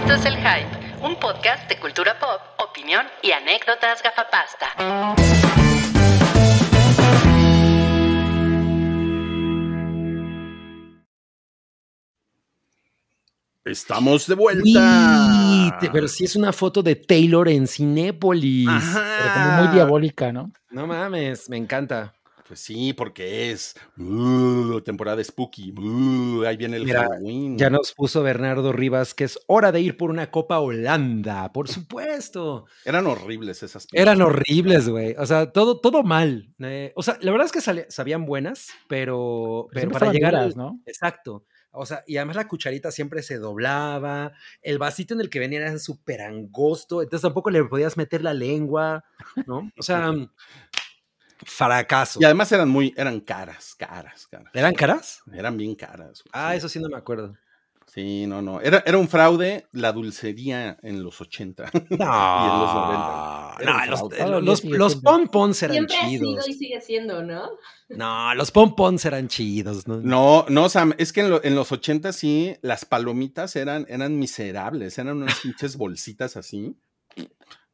Esto es El Hype, un podcast de cultura pop, opinión y anécdotas gafapasta. Estamos de vuelta. Sí, pero sí es una foto de Taylor en Cinépolis. Pero como muy diabólica, ¿no? No mames, me encanta. Pues sí, porque es uh, temporada spooky. uh, ahí viene el Mira, Halloween. Ya nos puso Bernardo Rivas que es hora de ir por una Copa Holanda, por supuesto. Eran horribles esas Eran pinches horribles, güey. O sea, todo, todo mal. Eh, o sea, la verdad es que sabían buenas, pero, Pero pero siempre para llegar duras, ¿no? Exacto. O sea, y además la cucharita siempre se doblaba, el vasito en el que venía era súper angosto, entonces tampoco le podías meter la lengua, ¿no? O sea, fracaso. Y además eran muy, eran caras, caras, caras. ¿Eran caras? Eran bien caras. güey, Ah, sí. eso sí no me acuerdo. Sí, no, no. Era, era un fraude la dulcería en los 80. No, y en los 90. Era no, los, eh, los, los siendo. pompons eran Siempre ha sido chidos. y sigue siendo, ¿no? No, los pompons eran chidos. ¿no? No, no, Sam, es que en, lo- en los 80 sí, las palomitas eran, eran miserables, eran unas pinches bolsitas así.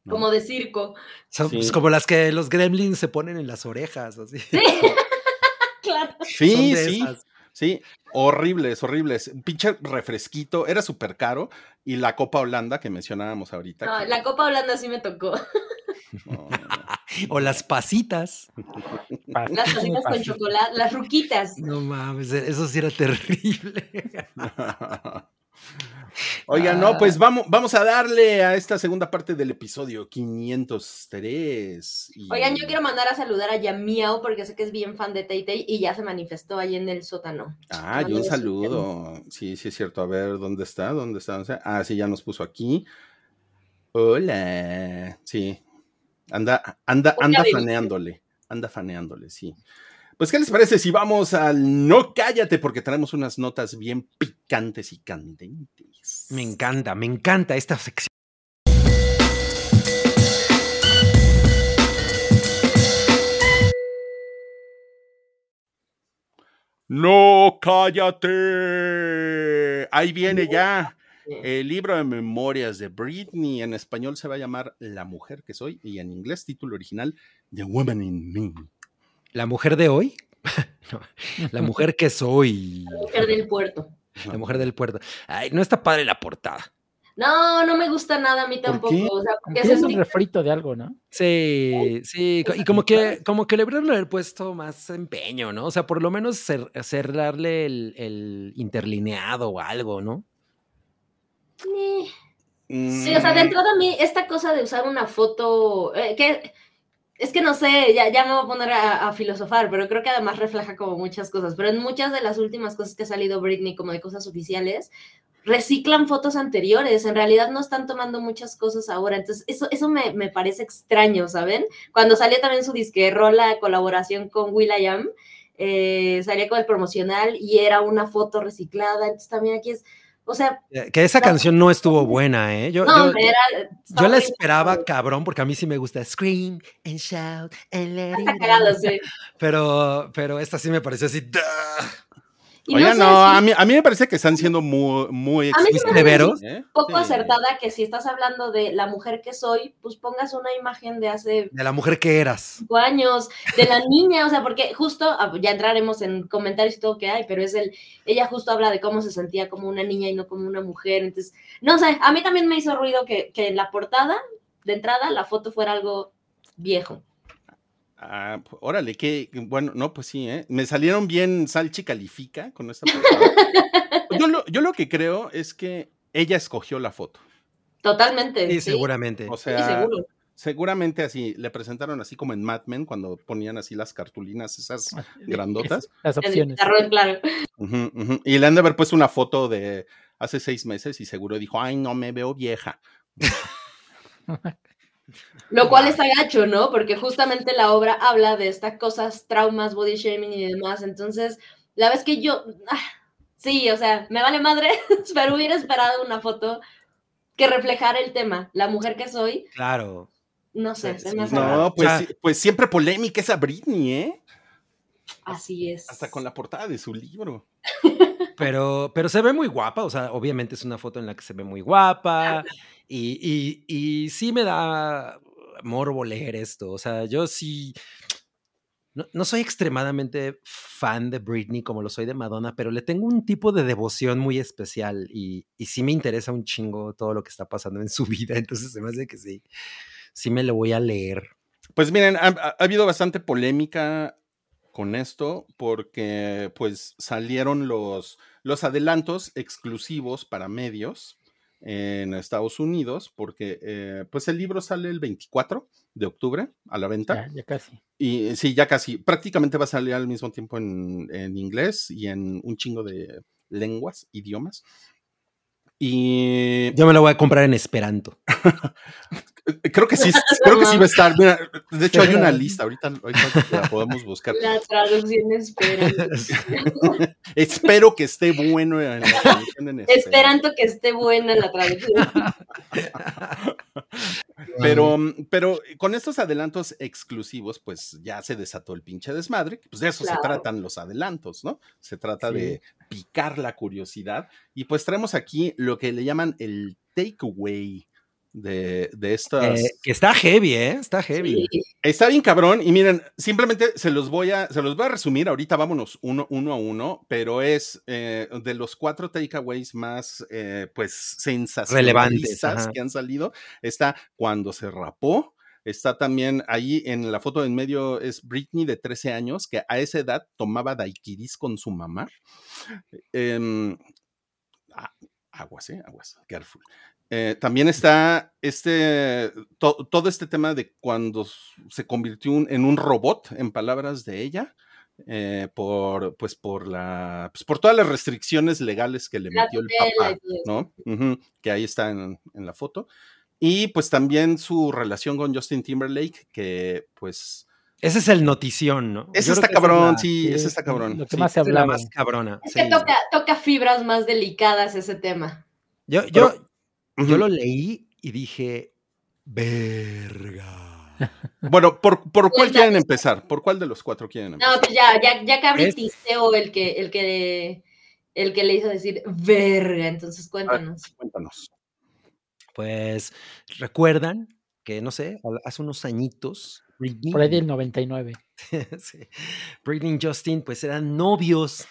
No. Como de circo. Son Sí. pues, como las que los gremlins se ponen en las orejas, así. Claro. Son Sí, de sí, esas. sí, horribles, horribles. Un pinche refresquito, era súper caro. Y la Copa Holanda que mencionábamos ahorita. No, que- la Copa Holanda sí me tocó. no, no, O las pasitas. Pas- Las cositas con chocolate, las ruquitas. No mames, e, eso sí era terrible. Oigan, no, pues vamos, vamos a darle a esta segunda parte del episodio 503. y- Oigan, yo quiero mandar a saludar a Yamiao porque sé que es bien fan de Tay Tay y ya se manifestó ahí en el sótano. Ah, y un saludo. Sí, sí es cierto. A ver, ¿dónde está? ¿Dónde está? ¿Dónde está? Ah, sí, ya nos puso aquí. Hola. Sí. Anda, anda, anda faneándole. Anda faneándole, sí. Pues, ¿qué les parece si vamos al no cállate? Porque traemos unas notas bien picantes y candentes. Me encanta, me encanta esta sección. No cállate. Ahí viene ya. El libro de memorias de Britney en español se va a llamar La mujer que soy y en inglés título original The Woman in Me. La mujer de hoy. No, la mujer que soy. Mujer del puerto. La mujer del puerto. Ay, no está padre la portada. No, no me gusta nada a mí ¿Por tampoco. qué? O sea, porque es un refrito de algo, ¿no? Sí, sí, y como que, como que le habrían haber puesto más empeño, ¿no? O sea, por lo menos cer- cerrarle el, el interlineado o algo, ¿no? Sí, o sea, de entrada a mí, esta cosa de usar una foto, eh, que es que no sé, ya, ya me voy a poner a, filosofar, pero creo que además refleja como muchas cosas. Pero en muchas de las últimas cosas que ha salido Britney, como de cosas oficiales, reciclan fotos anteriores. En realidad no están tomando muchas cosas ahora. Entonces, eso, eso me, me parece extraño, ¿saben? Cuando salió también su disque rola colaboración con Will.i.am, eh, salía con el promocional y era una foto reciclada. Entonces, también aquí es, o sea, Eh, Que esa canción no estuvo buena, ¿eh? Yo, no, yo, era, yo la esperaba cabrón, porque a mí sí me gusta Scream and Shout and Let It. Pero, pero esta sí me pareció así. ¡duh! Y Oiga, sé no, si a mí, a mí me parece que están siendo muy, muy A mí ¿Severos? ¿eh? un poco Sí. acertada que si estás hablando de la mujer que soy, pues pongas una imagen de hace De la mujer que eras. cinco años, de la niña, o sea, porque justo, ah, ya entraremos en comentarios y todo que hay, pero es el, ella justo habla de cómo se sentía como una niña y no como una mujer, entonces, no sé, a mí también me hizo ruido que, que en la portada, de entrada, la foto fuera algo viejo. Ah, órale, que bueno, no, pues sí, ¿eh? Me salieron bien Salchi califica con esta yo, lo, yo lo que creo es que ella escogió la foto. Totalmente. Sí, Sí, seguramente. O sea, seguro. seguramente así, le presentaron así como en Mad Men cuando ponían así las cartulinas, esas grandotas. Las opciones. claro. Y le han de haber puesto una foto de hace seis meses y seguro dijo, ay, no me veo vieja. Lo cual está gacho, ¿no? Porque justamente la obra habla de estas cosas, traumas, body shaming y demás. Entonces, la vez que yo, ah, sí, o sea, me vale madre, pero hubiera esperado una foto que reflejara el tema. La mujer que soy, Claro. no sé, Sí, se me hace raro. No, pues, O sea- pues siempre polémica esa Britney, ¿eh? Así es. Hasta con la portada de su libro. Pero, pero se ve muy guapa, o sea, obviamente es una foto en la que se ve muy guapa y, y, y sí me da morbo leer esto, o sea, yo sí, no, no, soy extremadamente fan de Britney como lo soy de Madonna, pero le tengo un tipo de devoción muy especial y, y sí me interesa un chingo todo lo que está pasando en su vida, entonces se me hace que sí, sí me lo voy a leer. Pues miren, ha, ha habido bastante polémica con esto porque pues salieron los, los adelantos exclusivos para medios en Estados Unidos porque eh, pues el libro sale el 24 de octubre a la venta. Ya, ya, casi. Y sí, ya casi. Prácticamente va a salir al mismo tiempo en, en inglés y en un chingo de lenguas, idiomas. Y yo me lo voy a comprar en Esperanto. Creo que sí, creo que sí va a estar. Mira, de hecho, hay una lista, ahorita, ahorita la podemos buscar. La traducción esperanto. Espero que esté bueno en la traducción en esperanto. Esperanto que esté buena la traducción. Pero, pero con estos adelantos exclusivos, pues ya se desató el pinche desmadre. Pues de eso claro. se tratan los adelantos, ¿no? Se trata sí. de picar la curiosidad. Y pues traemos aquí lo que le llaman el takeaway de, de estas. Eh, que está heavy, ¿eh? Está heavy. Sí. Está bien cabrón. Y miren, simplemente se los voy a, se los voy a resumir. Ahorita vámonos uno, uno a uno, pero es eh, de los cuatro takeaways más, eh, pues, sensacionalistas que han salido. Está cuando se rapó. Está también ahí en la foto en medio es Britney de 13 años, que a esa edad tomaba daiquiris con su mamá. Eh, aguas, eh, aguas, careful. Eh, también está este, to, todo este tema de cuando se convirtió un, en un robot, en palabras de ella, eh, por, pues por la, pues por todas las restricciones legales que le la metió el papá, ¿no? Uh -huh, que ahí está en, en, la foto. Y pues también su relación con Justin Timberlake, que pues... Ese es el notición, ¿no? Ese está cabrón, es la, sí, ese está cabrón. Lo que sí. más se hablaba. más cabrona. Es que toca, toca fibras más delicadas ese tema. Yo, yo, Pero, uh -huh. yo lo leí y dije, verga. Bueno, ¿por, por cuál quieren empezar? ¿Por cuál de los cuatro quieren empezar? No, pues ya, ya, ya Cabri Tisteo el que, el que el que le hizo decir verga, entonces cuéntanos. Ver, cuéntanos. Pues, ¿recuerdan que, no sé, hace unos añitos, Britney, Por ahí del 99. sí. Britney y Justin, pues eran novios.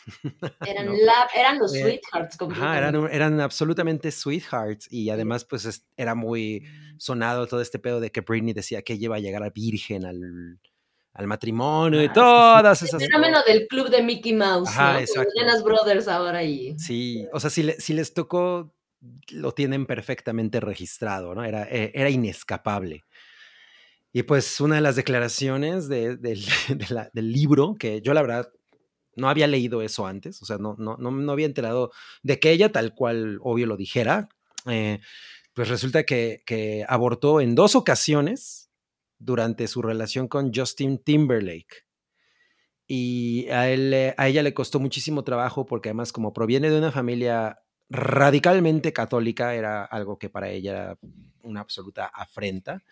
Eran, ¿no? la, eran los eh, sweethearts. Ajá, eran, eran, absolutamente sweethearts. Y además, pues es, era muy sonado todo este pedo de que Britney decía que ella iba a llegar a virgen al, al matrimonio ah, y todas sí, sí. esas. El fenómeno del club de Mickey Mouse. Ajá, ¿no? exacto. Brothers ahora y. Sí, o sea, si, le, si les tocó, lo tienen perfectamente registrado, ¿no? Era, e, era inescapable. Y pues una de las declaraciones de, de, de la, del libro, que yo la verdad no había leído eso antes, o sea, no, no, no, no había enterado de que ella tal cual, obvio, lo dijera, eh, pues resulta que, que, abortó en dos ocasiones durante su relación con Justin Timberlake. Y a, él, a ella le costó muchísimo trabajo porque además como proviene de una familia radicalmente católica, era algo que para ella era una absoluta afrenta.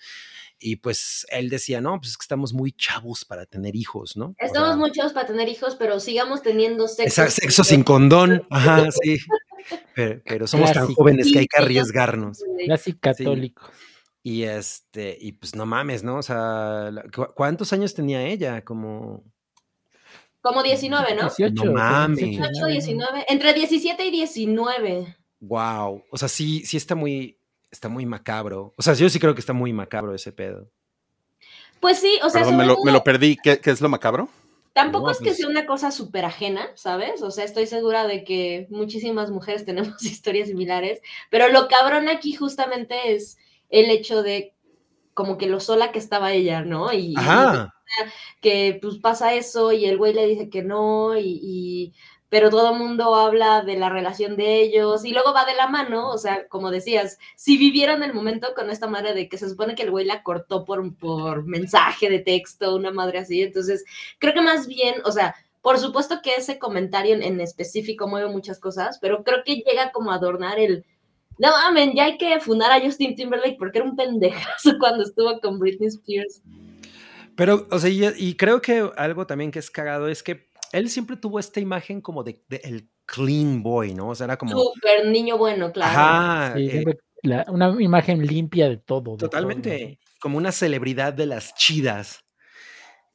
Y pues él decía, no, pues es que estamos muy chavos para tener hijos, ¿no? Estamos o sea, muy chavos para tener hijos, pero sigamos teniendo sexo. Sexo sin condón, ajá, sí. Pero, pero somos Clásico. tan jóvenes que hay que arriesgarnos. Casi católicos. Sí. Y este, y pues no mames, ¿no? O sea, ¿cuántos años tenía ella? Como. Como 19, ¿no? 18. No mames. 18, 19. Entre 17 y 19. Wow. O sea, sí, sí está muy, está muy macabro. O sea, yo sí creo que está muy macabro ese pedo. Pues sí, o sea. Perdón, me, lo, me, lo, perdí. ¿Qué, ¿Qué, es lo macabro? Tampoco no, es que pues... sea una cosa súper ajena, ¿sabes? O sea, estoy segura de que muchísimas mujeres tenemos historias similares, pero lo cabrón aquí justamente es el hecho de como que lo sola que estaba ella, ¿no? Y, Ajá. y que pues pasa eso y el güey le dice que no y, y pero todo el mundo habla de la relación de ellos y luego va de la mano, o sea, como decías, si vivieron el momento con esta madre de que se supone que el güey la cortó por, por mensaje de texto, una madre así, entonces creo que más bien, o sea, por supuesto que ese comentario en, en específico mueve muchas cosas, pero creo que llega como a adornar el, no mames, ya hay que fundar a Justin Timberlake porque era un pendejazo cuando estuvo con Britney Spears. Pero, o sea, y, y creo que algo también que es cagado es que él siempre tuvo esta imagen como de, de, el clean boy, ¿no? O sea, era como... Súper niño bueno, claro. Ajá. Sí, eh, la- una imagen limpia de todo. de todo, totalmente. Como una celebridad de las chidas.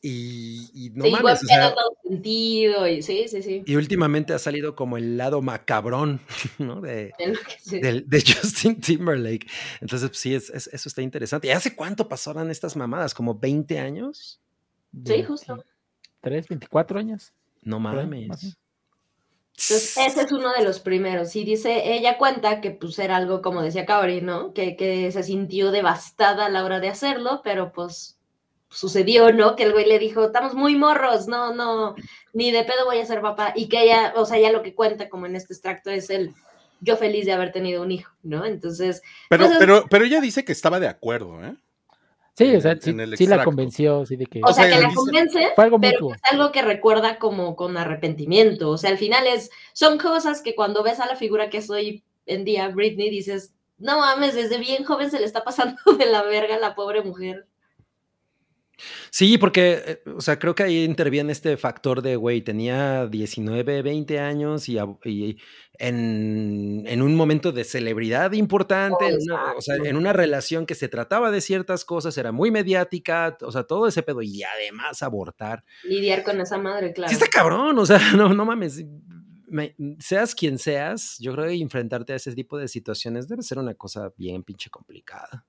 Y, y no sí, mames, o sea, todo sentido. Y, sí, sí, sí. y últimamente ha salido como el lado macabrón, ¿no? Sí. de Justin Timberlake. Entonces, pues, sí, es, es- eso está interesante. ¿Y hace cuánto pasaron estas mamadas? ¿Como 20 años? Sí, justo. 3, 24 años. No mames. Entonces, ese es uno de los primeros. Y dice, ella cuenta que pues era algo, como decía Kaori, ¿no? Que, que se sintió devastada a la hora de hacerlo, pero pues sucedió, ¿no? Que el güey le dijo, estamos muy morros, no, no, ni de pedo voy a ser papá. Y que ella, o sea, ella lo que cuenta como en este extracto es el yo feliz de haber tenido un hijo, ¿no? Entonces, Pero, Entonces- pero, pero ella dice que estaba de acuerdo, ¿eh? Sí, En o sea, sí, en el sí la convenció, sí, de que o sea, que la convence, fue algo pero mutuo. es algo que recuerda como con arrepentimiento. O sea, al final es, son cosas que cuando ves a la figura que soy en día, Britney, dices, no mames, desde bien joven se le está pasando de la verga a la pobre mujer. Sí, porque, eh, o sea, creo que ahí interviene este factor de, güey, tenía 19, 20 años y, y en, en un momento de celebridad importante, en una, o sea, en una relación que se trataba de ciertas cosas, era muy mediática, o sea, todo ese pedo y además abortar. Lidiar con esa madre, claro. Sí está cabrón, o sea, no, no mames. me- seas quien seas, yo creo que enfrentarte a ese tipo de situaciones debe ser una cosa bien pinche complicada.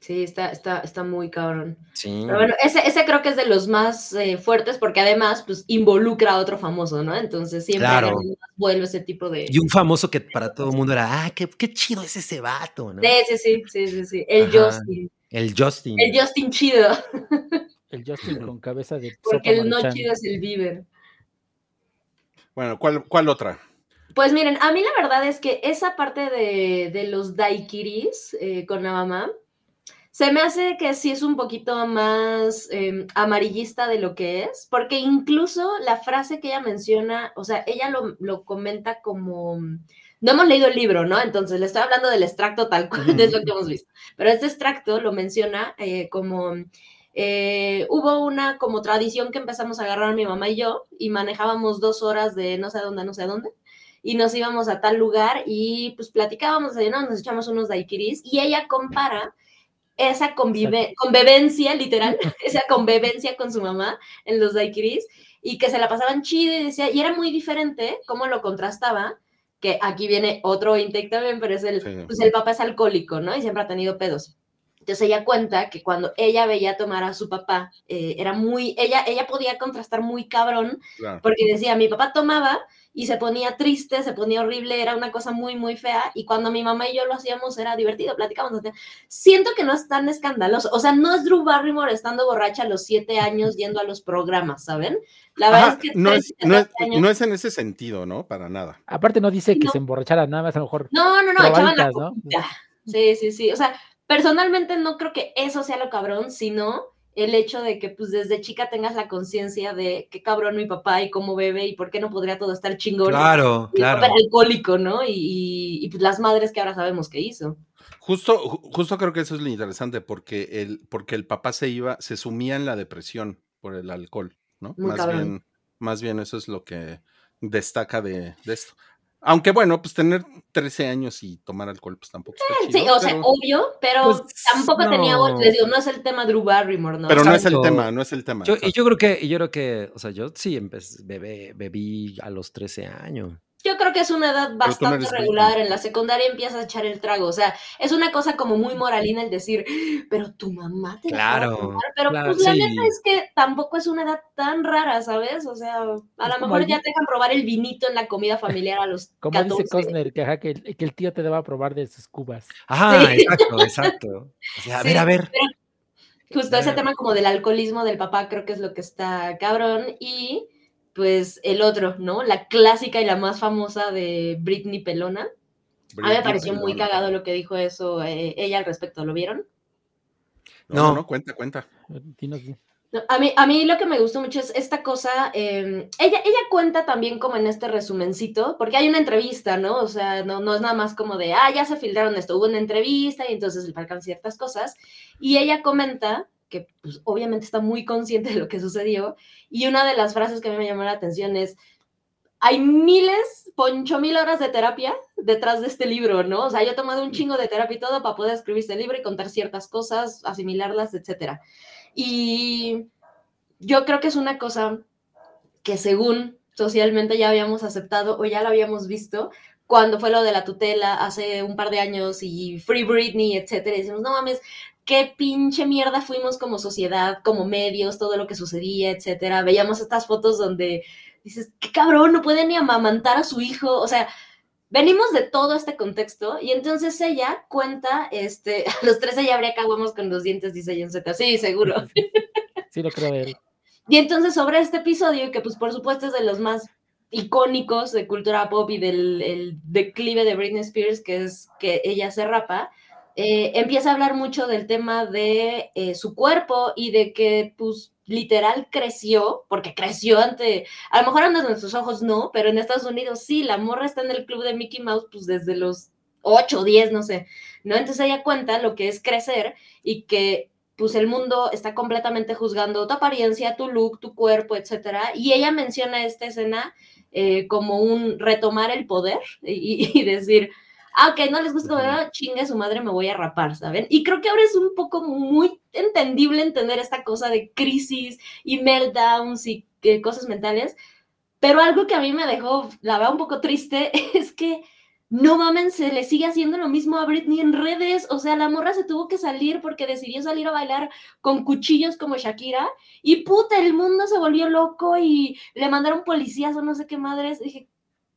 Sí, está, está, está muy cabrón. Sí. Pero bueno, ese, ese creo que es de los más eh, fuertes porque además, pues, involucra a otro famoso, ¿no? Entonces siempre Claro. vuelo ese tipo de... Y un famoso que para todo el mundo era, ah, qué, qué chido es ese vato, ¿no? Sí, sí, sí, sí, sí, sí. El Ajá. Justin. El Justin. El Justin chido. El Justin con cabeza de Porque el no chido es el Bieber. Bueno, ¿cuál, cuál otra? Pues miren, a mí la verdad es que esa parte de, de los daiquiris eh, con la mamá, se me hace que sí es un poquito más eh, amarillista de lo que es, porque incluso la frase que ella menciona, o sea, ella lo, lo comenta como... No hemos leído el libro, ¿no? Entonces le estoy hablando del extracto tal cual es lo que hemos visto. Pero este extracto lo menciona eh, como... eh, hubo una como tradición que empezamos a agarrar mi mamá y yo y manejábamos dos horas de no sé dónde, no sé dónde y nos íbamos a tal lugar y pues platicábamos, ¿no? nos echamos unos daiquiris y ella compara esa convive convivencia, literal, esa convivencia con su mamá en los daiquiris y que se la pasaban chido y decía, y era muy diferente cómo lo contrastaba, que aquí viene otro intake también, pero es el, Sí. pues el papá es alcohólico, ¿no? Y siempre ha tenido pedos. Entonces ella cuenta que cuando ella veía tomar a su papá, eh, era muy, ella, ella podía contrastar muy cabrón Claro. porque decía, mi papá tomaba y se ponía triste, se ponía horrible, era una cosa muy, muy fea, y cuando mi mamá y yo lo hacíamos era divertido, platicábamos. Siento que no es tan escandaloso, o sea, no es Drew Barrymore estando borracha a los siete años yendo a los programas, ¿saben? La verdad Ajá, es que no, 13, es, no, es, 14 años- no es en ese sentido, ¿no? Para nada. Aparte no dice que No. se emborrachara nada más, a lo mejor. No, no, no, echaban la ¿no? Sí, sí, sí. O sea, personalmente no creo que eso sea lo cabrón, sino el hecho de que pues desde chica tengas la conciencia de qué cabrón mi papá y cómo bebe y por qué no podría todo estar chingón. Claro, Y claro. alcohólico, ¿no? Y, y, y, pues las madres que ahora sabemos que hizo. Justo, ju- justo creo que eso es lo interesante, porque el, porque el papá se iba, se sumía en la depresión por el alcohol, ¿no? Muy más cabrón. bien, más bien eso es lo que destaca de, de esto. Aunque bueno, pues tener 13 años y tomar alcohol, pues tampoco está Sí, chido, o sea, pero, obvio, pero Pues, tampoco tenía, no. les digo, no es el tema Drew Barrymore, ¿no? pero no es el tema, no es el tema. Yo, y yo creo que, y yo creo que, o sea, yo sí empecé, bebé, bebí a los 13 años. Yo creo que es una edad no bastante regular. En la secundaria empiezas a echar el trago. O sea, es una cosa como muy moralina el decir, pero tu mamá te Claro, tomar". Pero claro, pues la sí. neta es que tampoco es una edad tan rara, ¿sabes? O sea, a lo mejor ya te dejan probar el vinito en la comida familiar a los Como 14. dice Cosner, que, ajá, que, el- que el tío te daba a probar de sus cubas. Ajá, Sí. exacto, exacto. O sea, a Sí, ver, a ver. Justo ese Ver. tema como del alcoholismo del papá creo que es lo que está cabrón. Y pues el otro, ¿no? La clásica y la más famosa de Britney Pelona. A mí me Britney pareció muy Pelona. cagado lo que dijo eso eh, ella al respecto. ¿Lo vieron? No, no, cuenta, cuenta. No, a, mí, a mí lo que me gustó mucho es esta cosa. eh, ella, ella cuenta también como en este resumencito, porque hay una entrevista, ¿no? O sea, no, no es nada más como de, ah, ya se filtraron esto, hubo una entrevista y entonces le faltan ciertas cosas. Y ella comenta que pues, obviamente está muy consciente de lo que sucedió. Y una de las frases que a mí me llamó la atención es, hay miles, poncho mil horas de terapia detrás de este libro, ¿no? O sea, yo he tomado un chingo de terapia y todo para poder escribir este libro y contar ciertas cosas, asimilarlas, etcétera. Y yo creo que es una cosa que según socialmente ya habíamos aceptado o ya lo habíamos visto cuando fue lo de la tutela hace un par de años y Free Britney, etcétera. Y decimos, no mames, qué pinche mierda fuimos como sociedad, como medios, todo lo que sucedía, etcétera. Veíamos estas fotos donde dices, qué cabrón, no puede ni amamantar a su hijo, o sea, venimos de todo este contexto y entonces ella cuenta, este, a los tres ella habría caguamos con los dientes, dice John Z, sí, seguro. Sí, lo creo. Y entonces sobre este episodio, que pues por supuesto es de los más icónicos de cultura pop y del el declive de Britney Spears, que es que ella se rapa, eh, empieza a hablar mucho del tema de eh, su cuerpo y de que pues literal creció, porque creció ante, a lo mejor ante nuestros ojos no, pero en Estados Unidos sí, la morra está en el club de Mickey Mouse pues desde los 8, 10, no sé, ¿no? Entonces ella cuenta lo que es crecer y que pues el mundo está completamente juzgando tu apariencia, tu look, tu cuerpo, etcétera, y ella menciona esta escena eh, como un retomar el poder y, y decir, ah, ok, no les gusta, uh chingue su madre, me voy a rapar, ¿saben? Y creo que ahora es un poco muy entendible entender esta cosa de crisis y meltdowns y eh, cosas mentales, pero algo que a mí me dejó, la verdad, un poco triste es que no mamen, se le sigue haciendo lo mismo a Britney en redes. O sea, la morra se tuvo que salir porque decidió salir a bailar con cuchillos como Shakira. Y puta, el mundo se volvió loco y le mandaron policías o no sé qué madres. Dije,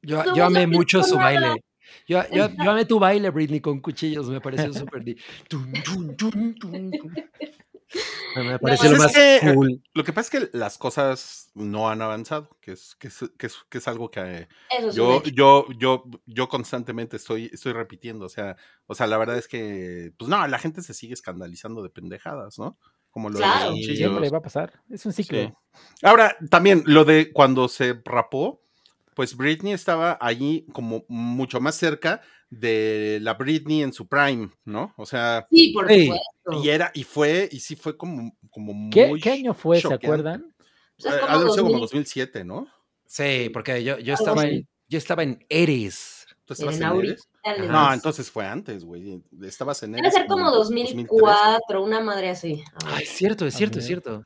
yo, yo amé mucho su baile. Yo, yo, yo, amé tu baile, Britney, con cuchillos, me pareció súper... me pareció no, lo más es que, cool. Lo que pasa es que las cosas no han avanzado, que es, que es, que es, que es algo que es yo, yo, yo, yo constantemente estoy, estoy repitiendo. O sea, o sea, la verdad es que, pues no, la gente se sigue escandalizando de pendejadas, ¿no? Como lo claro. de Siempre va a pasar. Es un ciclo. Sí. Ahora, también lo de cuando se rapó, pues Britney estaba allí como mucho más cerca de la Britney en su prime, ¿no? O sea, sí, por supuesto. Y era, y fue, y sí fue como, como ¿Qué, muy ¿Qué año fue, se acuerdan? Pues como, 2000... como 2007, ¿no? Sí, porque yo, yo estaba en, yo estaba en Eres. ¿Tú estabas en, en Eres? No, entonces fue antes, güey. Estabas en Debe ser como 2004, 2003. una madre así. Ay, es cierto, es cierto, es cierto.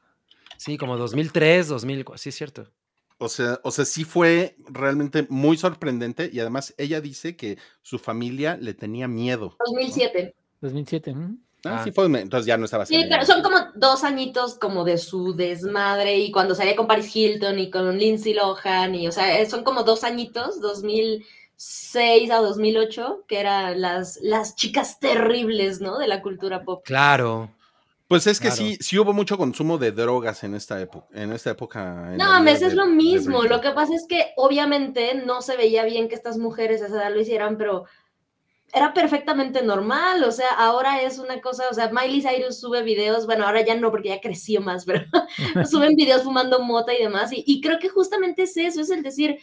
Sí, como 2003, 2000, sí, es cierto. O sea, o sea, sí fue realmente muy sorprendente y además ella dice que su familia le tenía miedo. 2007. ¿no? 2007. Ah, ah, sí fue, entonces ya no estaba Sí, pero son como dos añitos como de su desmadre y cuando salía con Paris Hilton y con Lindsay Lohan y, o sea, son como dos añitos, 2006 a 2008, que eran las, las chicas terribles, ¿no? De la cultura pop. Claro. Pues es que claro. sí, sí hubo mucho consumo de drogas en esta época. En esta época. En no, mes es lo mismo. Lo que pasa es que obviamente no se veía bien que estas mujeres a esa edad lo hicieran, pero era perfectamente normal. O sea, ahora es una cosa, o sea, Miley Cyrus sube videos, bueno, ahora ya no porque ya creció más, pero suben videos fumando mota y demás. Y, y creo que justamente es eso, es el decir,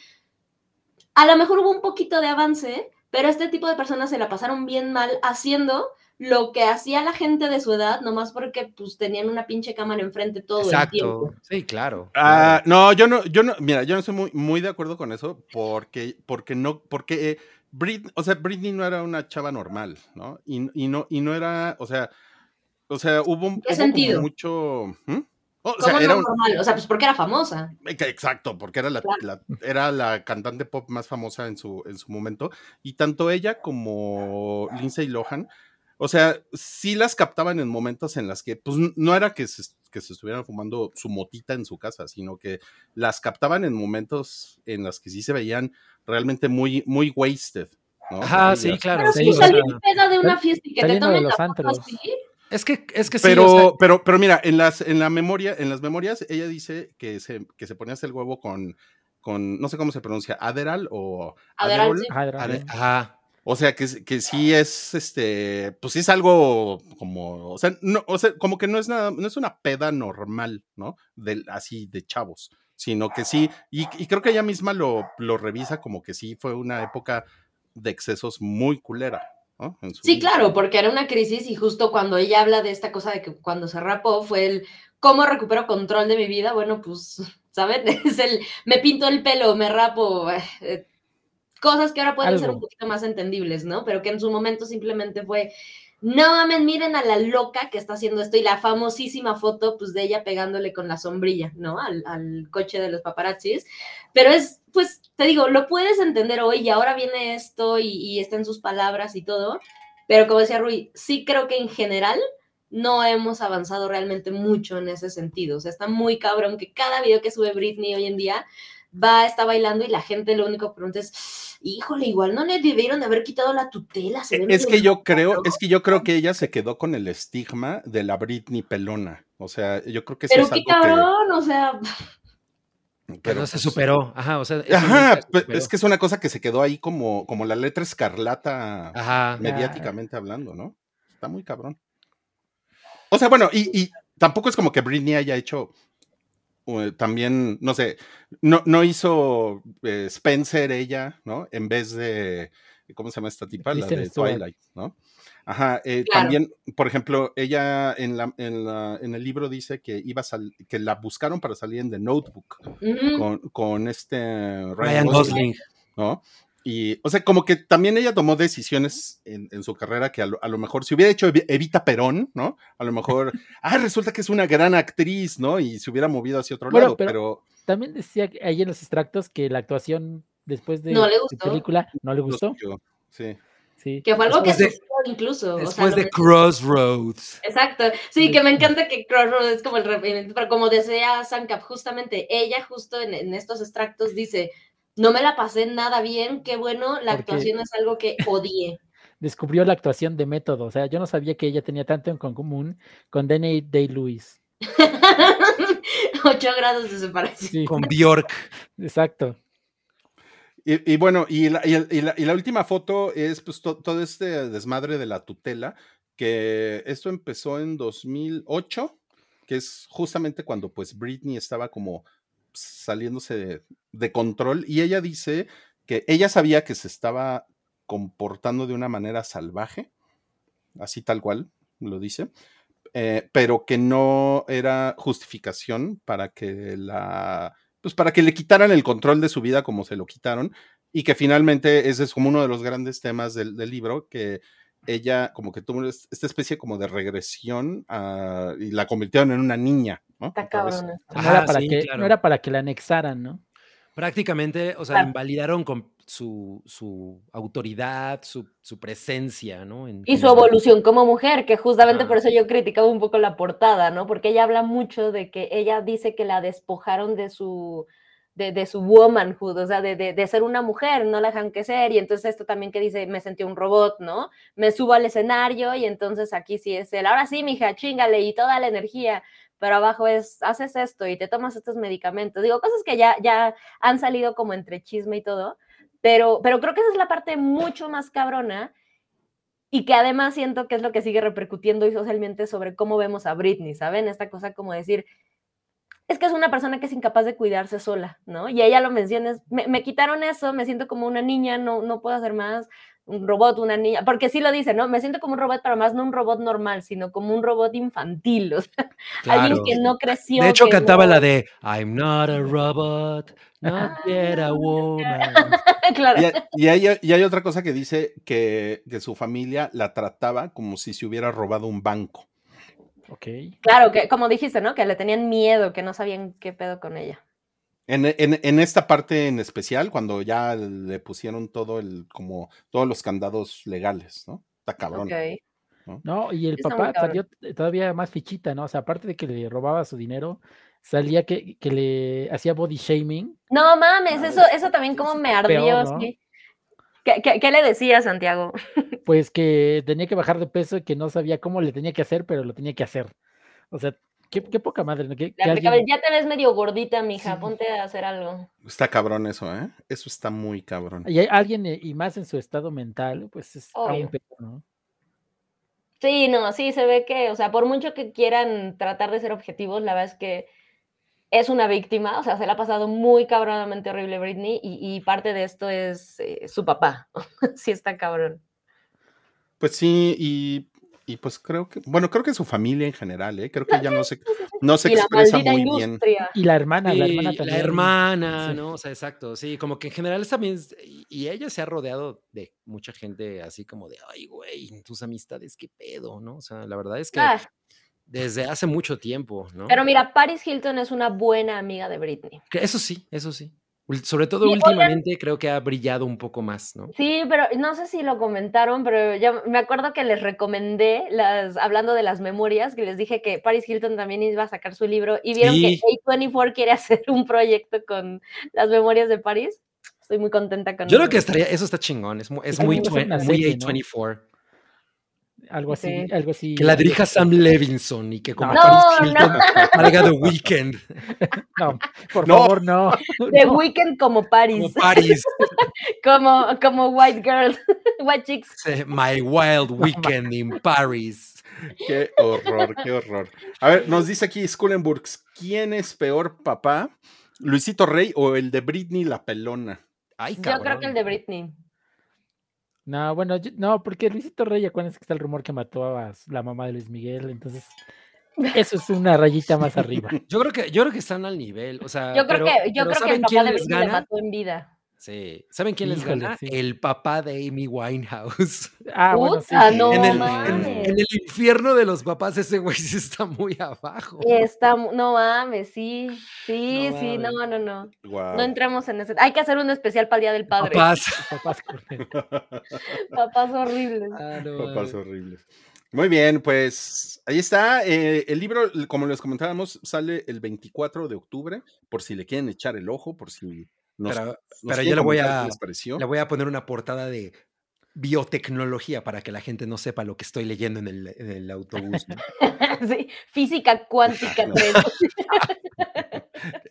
a lo mejor hubo un poquito de avance, pero este tipo de personas se la pasaron bien mal haciendo lo que hacía la gente de su edad, nomás porque pues tenían una pinche cámara enfrente todo Exacto. el tiempo. Sí, claro. Uh, claro. no, yo no, yo no, mira, yo no estoy muy, muy de acuerdo con eso, porque, porque no, porque eh, Britney, o sea, Britney no era una chava normal, ¿no? Y, y no, y no era, o sea, o sea, hubo, un sentido? mucho. ¿hmm? O sea, era un... normal? O sea, pues porque era famosa. Exacto, porque era la, claro. la, era la cantante pop más famosa en su, en su momento. Y tanto ella como Lindsay Lohan, o sea, sí las captaban en momentos en las que, pues no era que se, que se estuvieran fumando su motita en su casa, sino que las captaban en momentos en los que sí se veían realmente muy, muy wasted. ¿no? Ajá, sí, claro. Pero sí, si de una fiesta y que te tomen la foto así. Es que, es que sí, pero, o sea... pero, pero mira, en las, en la memoria, en las memorias, ella dice que se, que se ponía hasta el huevo con, con, no sé cómo se pronuncia, Aderal o Aderal. Sí. Aderal. Ajá. O sea, que, que sí es, este, pues sí es algo como, o sea, no, o sea, como que no es nada, no es una peda normal, ¿no? De, así de chavos, sino que sí, y, y creo que ella misma lo, lo, revisa como que sí fue una época de excesos muy culera. ¿no? Sí, vida. claro, porque era una crisis y justo cuando ella habla de esta cosa de que cuando se rapó fue el cómo recupero control de mi vida, bueno, pues ¿saben? Es el, me pinto el pelo, me rapo, eh, cosas que ahora pueden ser un poquito más entendibles, ¿no? Pero que en su momento simplemente fue, no mames, miren a la loca que está haciendo esto y la famosísima foto pues de ella pegándole con la sombrilla, ¿no? Al, coche de los paparazzis. Pero es, pues, te digo, lo puedes entender hoy y ahora viene esto y, y está en sus palabras y todo. Pero como decía Rui, sí creo que en general no hemos avanzado realmente mucho en ese sentido. O sea, está muy cabrón que cada video que sube Britney hoy en día va, está bailando y la gente lo único que pregunta es, híjole, igual no le debieron de haber quitado la tutela. es que yo creo, es que yo creo que ella se quedó con el estigma de la Britney pelona. O sea, yo creo que Pero qué cabrón, o sea. Pero no se pues, superó. Ajá, o sea. Ajá, pues, es que es una cosa que se quedó ahí como, como la letra escarlata mediáticamente hablando, ¿no? Está muy cabrón. O sea, bueno, y, y tampoco es como que Britney haya hecho también, no sé, no, no hizo eh, Spencer ella, ¿no? En vez de, ¿cómo se llama esta tipa? La de Twilight, ¿no? Ajá, eh, también, por ejemplo, ella en, la, en, la, en, el libro dice que iba a que la buscaron para salir en The Notebook con, con, este Ryan Gosling, ¿no? Y, o sea, como que también ella tomó decisiones en, su carrera que a lo, mejor, si hubiera hecho Evita Perón, ¿no? A lo mejor, ah, resulta que es una gran actriz, ¿no? Y se hubiera movido hacia otro lado, pero, También decía ahí en los extractos que la actuación después de la película no le gustó. Sí. Sí. Que fue algo que de, incluso. Después de Crossroads. Exacto. Sí, que me encanta que Crossroads es como el referente, pero como decía Sankap, justamente ella justo en, en, estos extractos dice, no me la pasé nada bien, qué bueno, la actuación es algo que odié. Descubrió la actuación de método, o sea, yo no sabía que ella tenía tanto en común con Danny Day-Lewis. Ocho grados de separación. Con Bjork. Exacto. Y, bueno, y la, y, la, última foto es pues todo este desmadre de la tutela, que esto empezó en 2008, que es justamente cuando pues Britney estaba como saliéndose de, control y ella dice que ella sabía que se estaba comportando de una manera salvaje, así tal cual lo dice, eh, pero que no era justificación para que la, pues para que le quitaran el control de su vida como se lo quitaron y que finalmente ese es como uno de los grandes temas del, del libro, que ella como que tuvo esta especie como de regresión ah, y la convirtieron en una niña, ¿no? no, era para que, no era para que la anexaran, ¿no? Prácticamente, o sea, invalidaron con su, su autoridad, su, su, presencia, ¿no? y su evolución como mujer, que justamente por eso yo criticaba un poco la portada, ¿no? Porque ella habla mucho de que ella dice que la despojaron de su de, su womanhood, o sea, de, de, ser una mujer, no la dejan que ser, y entonces esto también que dice, me sentí un robot, ¿no? Me subo al escenario y entonces aquí sí es el, ahora sí, mija, chingale, y toda la energía, pero abajo es, haces esto y te tomas estos medicamentos, digo, cosas que ya, ya han salido como entre chisme y todo, pero, pero creo que esa es la parte mucho más cabrona y que además siento que es lo que sigue repercutiendo y socialmente sobre cómo vemos a Britney, ¿saben? Esta cosa como decir, es que es una persona que es incapaz de cuidarse sola, ¿no? Y ella lo menciona, me, me, quitaron eso, me siento como una niña, no, no puedo hacer más, un robot, una niña, porque sí lo dice, ¿no? Me siento como un robot, pero más no un robot normal, sino como un robot infantil, o sea, alguien que no creció. De hecho, cantaba la de I'm not a robot, not yet a woman. claro. Y, hay, y, hay, otra cosa que dice que, que su familia la trataba como si se hubiera robado un banco. Claro, que como dijiste, ¿no? Que le tenían miedo, que no sabían qué pedo con ella. En, esta parte en especial, cuando ya le pusieron todo el, como todos los candados legales, ¿no? Está cabrón. ¿no? y el papá salió todavía más fichita, ¿no? O sea, aparte de que le robaba su dinero, salía que, le hacía body shaming. No mames, eso, eso también como me ardió, sí. ¿Qué, le decía Santiago? Pues que tenía que bajar de peso y que no sabía cómo le tenía que hacer, pero lo tenía que hacer. O sea, qué, poca madre. Ya te ves medio gordita, mija, ponte a hacer algo. Está cabrón eso, ¿eh? Eso está muy cabrón. Y hay alguien, eh, y más en su estado mental, pues es un ¿no? Sí, no, sí, se ve que, o sea, por mucho que quieran tratar de ser objetivos, la verdad es que es una víctima, o sea, se le ha pasado muy cabronamente horrible Britney y, parte de esto es eh, su papá. sí está cabrón. Pues sí, y Y pues creo que, bueno, creo que su familia en general, ¿eh? creo que ella no se, no se expresa muy bien. Y la hermana, la hermana también. La hermana, ¿no? O sea, exacto, sí, como que en general también, y ella se ha rodeado de mucha gente así como de, ay, güey, tus amistades, qué pedo, ¿no? O sea, la verdad es que ah. Desde hace mucho tiempo, ¿no? Pero mira, Paris Hilton es una buena amiga de Britney. Eso sí, eso sí. Sobre todo últimamente creo que ha brillado un poco más, ¿no? Sí, pero no sé si lo comentaron, pero yo me acuerdo que les recomendé, las, hablando de las memorias, que les dije que Paris Hilton también iba a sacar su libro y vieron que A24 quiere hacer un proyecto con las memorias de Paris. Estoy muy contenta con eso. Yo creo que estaría, eso está chingón, es, es muy, muy, muy A24 algo así, algo así. Que la dirija Sam Levinson y que como no, Paris Hilton salga The Weeknd. No, por favor, no. The Weeknd como Paris. Como Paris. como, como White Girl, White Chicks. My Wild Weekend in Paris. Qué horror, qué horror. A ver, nos dice aquí Skullenburgs, ¿quién es peor papá? ¿Luisito Rey o el de Britney la pelona? Ay, Yo creo que el de Britney. No, bueno, no, porque Luisito Rey, acuérdense que está el rumor que mató a la mamá de Luis Miguel, entonces eso es una rayita más arriba. Yo creo que, yo creo que están al nivel, o sea, yo creo que, yo creo que el papá de Britney le mató en vida. Sí. ¿Saben quién les gana? El papá de Amy Winehouse. Ah, bueno, sí. No, en, el, en, el, infierno de los papás, ese güey sí está muy abajo. Está, no mames, sí. Sí, sí, no, no, no. No entremos en ese. Hay que hacer un especial para el Día del Padre. Papás. papás, papás horribles. Ah, papás horribles. Muy bien, pues ahí está. Eh, el libro, como les comentábamos, sale el 24 de octubre, por si le quieren echar el ojo, por si pero, yo le voy, a, le voy a poner una portada de biotecnología para que la gente no sepa lo que estoy leyendo en el, autobús. sí, física cuántica.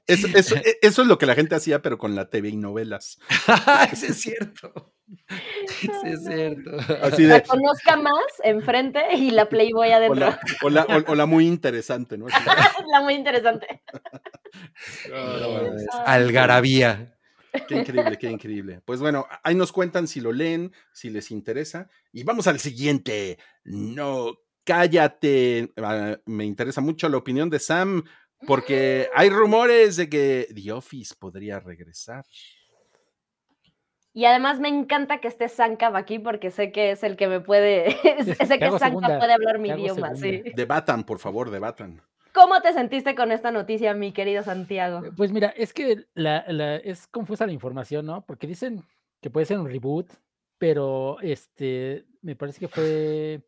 eso, e, eso, es lo que la gente hacía, pero con la TV y novelas. eso es cierto. Sí, es cierto. Así de, la conozca más enfrente y la Playboy adentro. O la, o la, muy interesante, ¿no? la muy interesante. Algarabía. Qué increíble, qué increíble. Pues bueno, ahí nos cuentan si lo leen, si les interesa. Y vamos al siguiente. No, cállate. Ah, me interesa mucho la opinión de Sam, porque hay rumores de que The Office podría regresar. Y además me encanta que esté Sankab aquí porque sé que es el que me puede, sé que Sankab puede hablar mi idioma. Sí. Debatan, por favor, debatan. ¿Cómo te sentiste con esta noticia, mi querido Santiago? Eh, pues mira, es que la, es confusa la información, ¿no? Porque dicen que puede ser un reboot, pero este, me parece que fue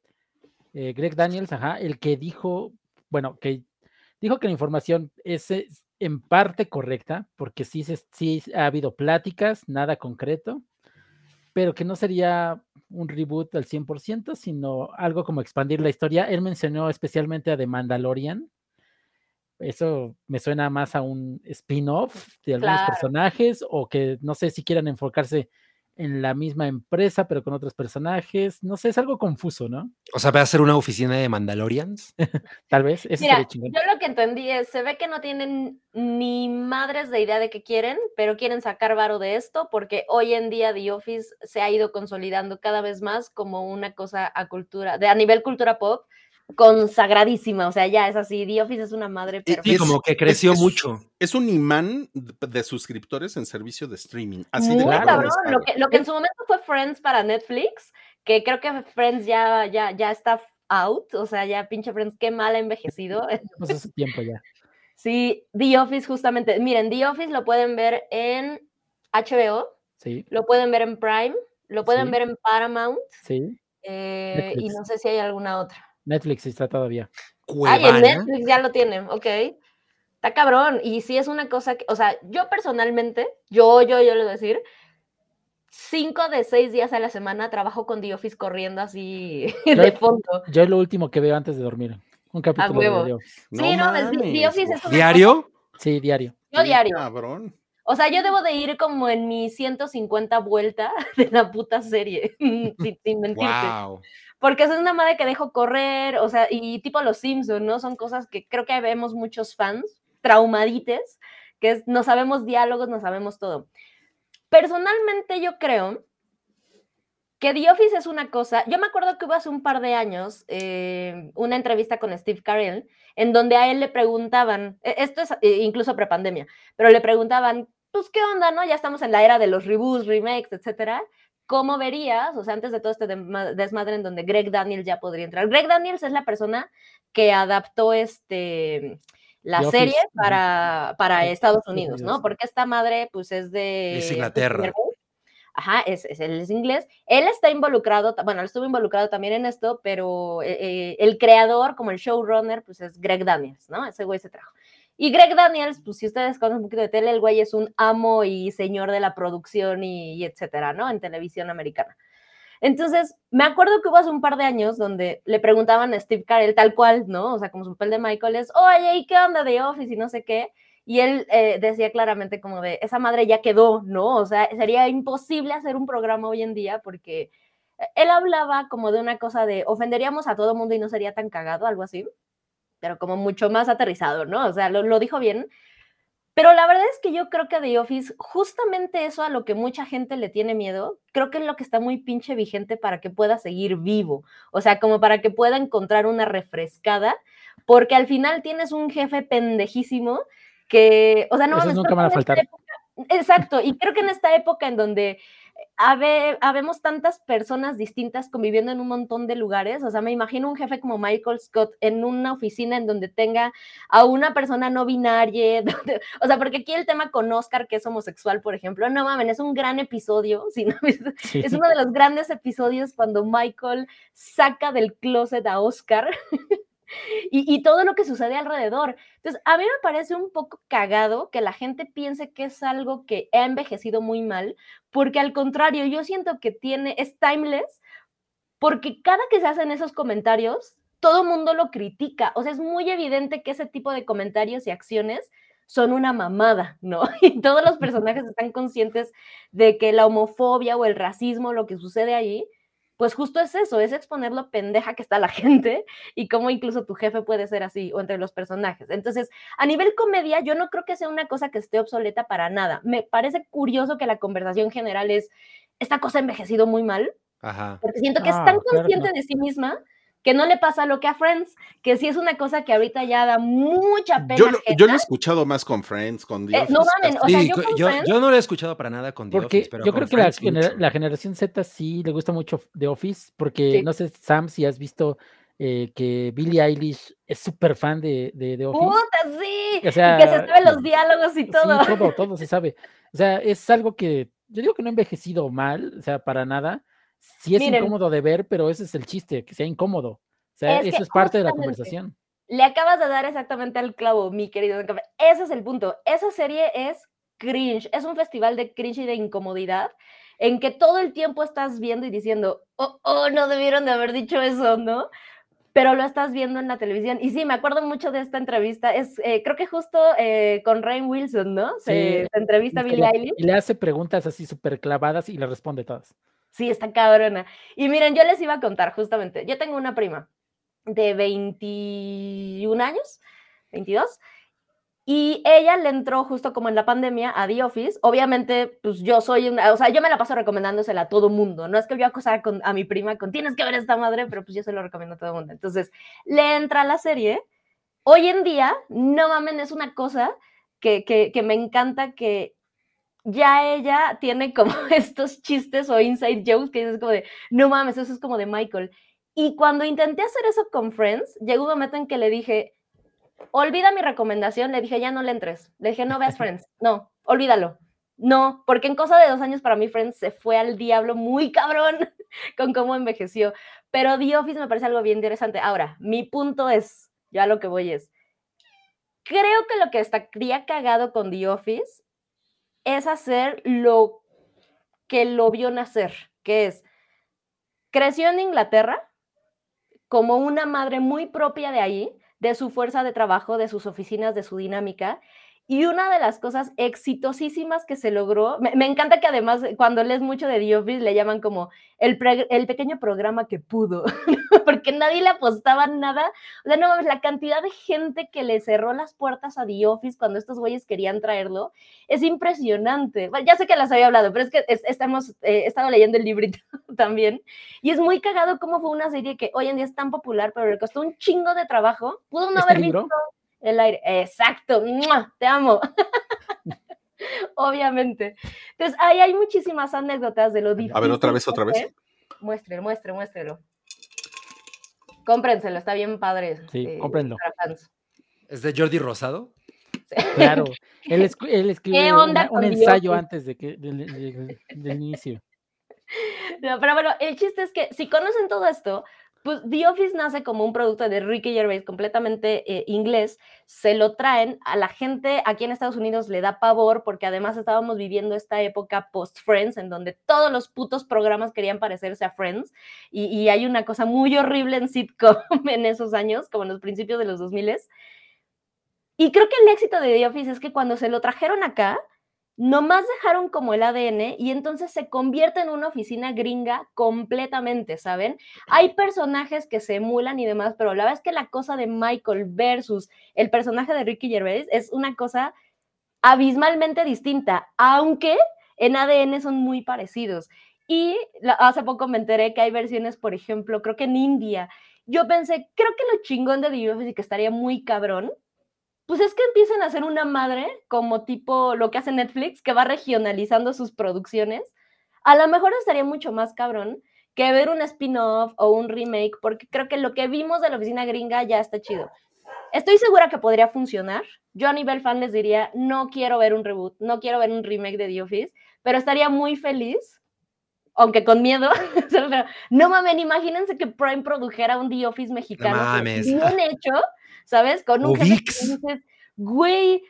eh, Greg Daniels, ajá, el que dijo, bueno, que dijo que la información es, en parte correcta, porque sí, sí ha habido pláticas, nada concreto, pero que no sería un reboot al 100%, sino algo como expandir la historia. Él mencionó especialmente a The Mandalorian, eso me suena más a un spin-off de algunos personajes o que no sé si quieran enfocarse en la misma empresa pero con otros personajes. No sé, es algo confuso, ¿no? O sea, ¿va a ser una oficina de Mandalorians? Tal vez. Mira, yo lo que entendí es, se ve que no tienen ni madres de idea de qué quieren, pero quieren sacar varo de esto porque hoy en día The Office se ha ido consolidando cada vez más como una cosa a cultura, de a nivel cultura pop consagradísima, o sea, ya es así, The Office es una madre perfecta. Y como que creció mucho. Es un imán de suscriptores en servicio de streaming. Así Muy cabrón, lo que, lo que, en su momento fue Friends para Netflix, que creo que Friends ya, ya, ya está out, o sea, ya pinche Friends, qué mal ha envejecido. Pues hace tiempo ya. Sí, The Office justamente, miren, The Office lo pueden ver en HBO, sí. lo pueden ver en Prime, lo pueden ver en Paramount, sí. Eh, y no sé si hay alguna otra. Netflix está todavía. Ay, en Netflix ya lo tienen, ok. Está cabrón. Y si es una cosa que, o sea, yo personalmente, yo, yo, yo le voy a decir, cinco de seis días a la semana trabajo con The Office corriendo así de fondo. Yo es lo último que veo antes de dormir. Un capítulo de The Office. Sí, no, The Office es ¿Diario? Sí, diario. Yo diario. Cabrón. O sea, yo debo de ir como en mi 150 vuelta de la puta serie, sin, sin mentirte. Wow porque es una madre que dejo correr, o sea, y tipo los Simpsons, ¿no? Son cosas que creo que vemos muchos fans, traumadites, que no sabemos diálogos, no sabemos todo. Personalmente yo creo que The Office es una cosa. Yo me acuerdo que hubo hace un par de años eh, una entrevista con Steve Carell, en donde a él le preguntaban, e, esto es eh, incluso prepandemia, pero le preguntaban, pues, ¿qué onda, no? Ya estamos en la era de los reboots, remakes, etcétera. ¿Cómo verías, o sea, antes de todo este desmadre en donde Greg Daniels ya podría entrar? Greg Daniels es la persona que adaptó este la serie para, para Estados Unidos, ¿no? Porque esta madre, pues, es de... Es Inglaterra. Ajá, es, es, él es inglés. Él está involucrado, bueno, él estuvo involucrado también en esto, pero eh, eh, el creador, como el showrunner, pues es Greg Daniels, ¿no? Ese güey se trajo. Y Greg Daniels, pues si ustedes conocen un poquito de tele, el güey es un amo y señor de la producción y, etcétera, ¿no? En televisión americana. Entonces, me acuerdo que hubo hace un par de años donde le preguntaban a Steve Carell tal cual, ¿no? O sea, como su papel de Michael es, oye, ¿y qué onda de Office y no sé qué? Y él eh, decía claramente como de, esa madre ya quedó, ¿no? O sea, sería imposible hacer un programa hoy en día porque él hablaba como de una cosa de ofenderíamos a todo mundo y no sería tan cagado, algo así, pero como mucho más aterrizado, ¿no? O sea, lo, lo dijo bien. Pero la verdad es que yo creo que The Office, justamente eso a lo que mucha gente le tiene miedo, creo que es lo que está muy pinche vigente para que pueda seguir vivo. O sea, como para que pueda encontrar una refrescada, porque al final tienes un jefe pendejísimo que, o sea, no... nunca van a faltar. exacto, y creo que en esta época en donde habemos tantas personas distintas conviviendo en un montón de lugares. O sea, me imagino un jefe como Michael Scott en una oficina en donde tenga a una persona no binaria. o sea, porque aquí el tema con Oscar, que es homosexual, por ejemplo, no mames, es un gran episodio. Es uno de los grandes episodios cuando Michael saca del closet a Oscar. Y, todo lo que sucede alrededor. Entonces, a mí me parece un poco cagado que la gente piense que es algo que ha envejecido muy mal, porque al contrario, yo siento que tiene, es timeless, porque cada que se hacen esos comentarios, todo mundo lo critica. O sea, es muy evidente que ese tipo de comentarios y acciones son una mamada, ¿no? Y todos los personajes están conscientes de que la homofobia o el racismo, lo que sucede ahí, pues justo es eso, es exponer lo pendeja que está la gente y cómo incluso tu jefe puede ser así o entre los personajes. Entonces, a nivel comedia, yo no creo que sea una cosa que esté obsoleta para nada. Me parece curioso que la conversación general es, esta cosa ha envejecido muy mal, Ajá. porque siento que es tan ah, consciente de sí misma que no le pasa lo que a Friends, que sí es una cosa que ahorita ya da mucha pena. Yo lo, yo lo he escuchado más con Friends, con Dios. Eh, no mames, o sea, yo, yo, no lo he escuchado para nada con The porque Yo creo que la, generación Z sí le gusta mucho The Office, porque no sé, Sam, si has visto eh, que Billie Eilish es súper fan de, de, The Office. ¡Puta, sí! O sea, que se sabe los diálogos y todo. Sí, todo, todo se sabe. O sea, es algo que yo digo que no ha envejecido mal, o sea, para nada sí es incómodo de ver, pero ese es el chiste, que sea incómodo. O sea, eso es parte de la conversación. Le acabas de dar exactamente al clavo, mi querido. Ese es el punto. Esa serie es cringe, es un festival de cringe y de incomodidad en que todo el tiempo estás viendo y diciendo, oh, oh, no debieron de haber dicho eso, ¿no? Pero lo estás viendo en la televisión. Y sí, me acuerdo mucho de esta entrevista. Es, eh, creo que justo eh, con Rain Wilson, ¿no? Se, entrevista a Billie Eilish. Y le hace preguntas así súper clavadas y le responde todas. Sí, está cabrona. Y miren, yo les iba a contar justamente, yo tengo una prima de 21 años, 22, y ella le entró justo como en la pandemia a The Office. Obviamente, pues yo soy una, o sea, yo me la paso recomendándosela a todo mundo. No es que yo acosara con, a mi prima con tienes que ver esta madre, pero pues yo se lo recomiendo a todo el mundo. Entonces, le entra la serie. Hoy en día, no mamen, es una cosa que, que me encanta que ya ella tiene como estos chistes o inside jokes que dices como de, no mames, eso es como de Michael. Y cuando intenté hacer eso con Friends, llegó un momento en que le dije, olvida mi recomendación, le dije, ya no le entres. Le dije, no veas Friends, no, olvídalo. No, porque en cosa de dos años para mí Friends se fue al diablo muy cabrón con cómo envejeció. Pero The Office me parece algo bien interesante. Ahora, mi punto es, ya lo que voy es, creo que lo que estaría cagado con The Office es hacer lo que lo vio nacer, que es, creció en Inglaterra como una madre muy propia de ahí, de su fuerza de trabajo, de sus oficinas, de su dinámica. Y una de las cosas exitosísimas que se logró, me, encanta que además cuando lees mucho de The Office le llaman como el, el pequeño programa que pudo. porque nadie le apostaba nada. O sea, no mames, la cantidad de gente que le cerró las puertas a The Office cuando estos güeyes querían traerlo es impresionante. ya sé que las había hablado, pero es que estamos, eh, he estado leyendo el librito también y es muy cagado cómo fue una serie que hoy en día es tan popular, pero le costó un chingo de trabajo. Pudo no ¿Este haber visto el aire. Exacto, te amo. Obviamente. Entonces, ahí hay muchísimas anécdotas de lo difícil. A ver, otra vez, otra vez. Muéstrelo, muéstrelo, muéstrelo. Cómprenselo, está bien padre. Sí, eh, cómprenlo. ¿Es de Jordi Rosado? Claro, él, escribe un ensayo antes de que, del, inicio. pero bueno, el chiste es que si conocen todo esto, pues The Office nace como un producto de Ricky Gervais completamente eh, inglés, se lo traen, a la gente aquí en Estados Unidos le da pavor porque además estábamos viviendo esta época post-Friends en donde todos los putos programas querían parecerse a Friends y, hay una cosa muy horrible en sitcom en esos años, como en los principios de los 2000 y creo que el éxito de The Office es que cuando se lo trajeron acá, nomás dejaron como el ADN y entonces se convierte en una oficina gringa completamente, ¿saben? Hay personajes que se emulan y demás, pero la verdad es que la cosa de Michael versus el personaje de Ricky Gervais es una cosa abismalmente distinta, aunque en ADN son muy parecidos. Y hace poco me enteré que hay versiones, por ejemplo, creo que en India. Yo pensé, creo que lo chingón de The Office y que estaría muy cabrón pues es que empiezan a hacer una madre como tipo lo que hace Netflix, que va regionalizando sus producciones. A lo mejor estaría mucho más cabrón que ver un spin-off o un remake, porque creo que lo que vimos de la oficina gringa ya está chido. Estoy segura que podría funcionar. Yo a nivel fan les diría, no quiero ver un reboot, no quiero ver un remake de The Office, pero estaría muy feliz, aunque con miedo. no mames, imagínense que Prime produjera un The Office mexicano bien hecho ¿sabes? Con un jefe que dices, güey,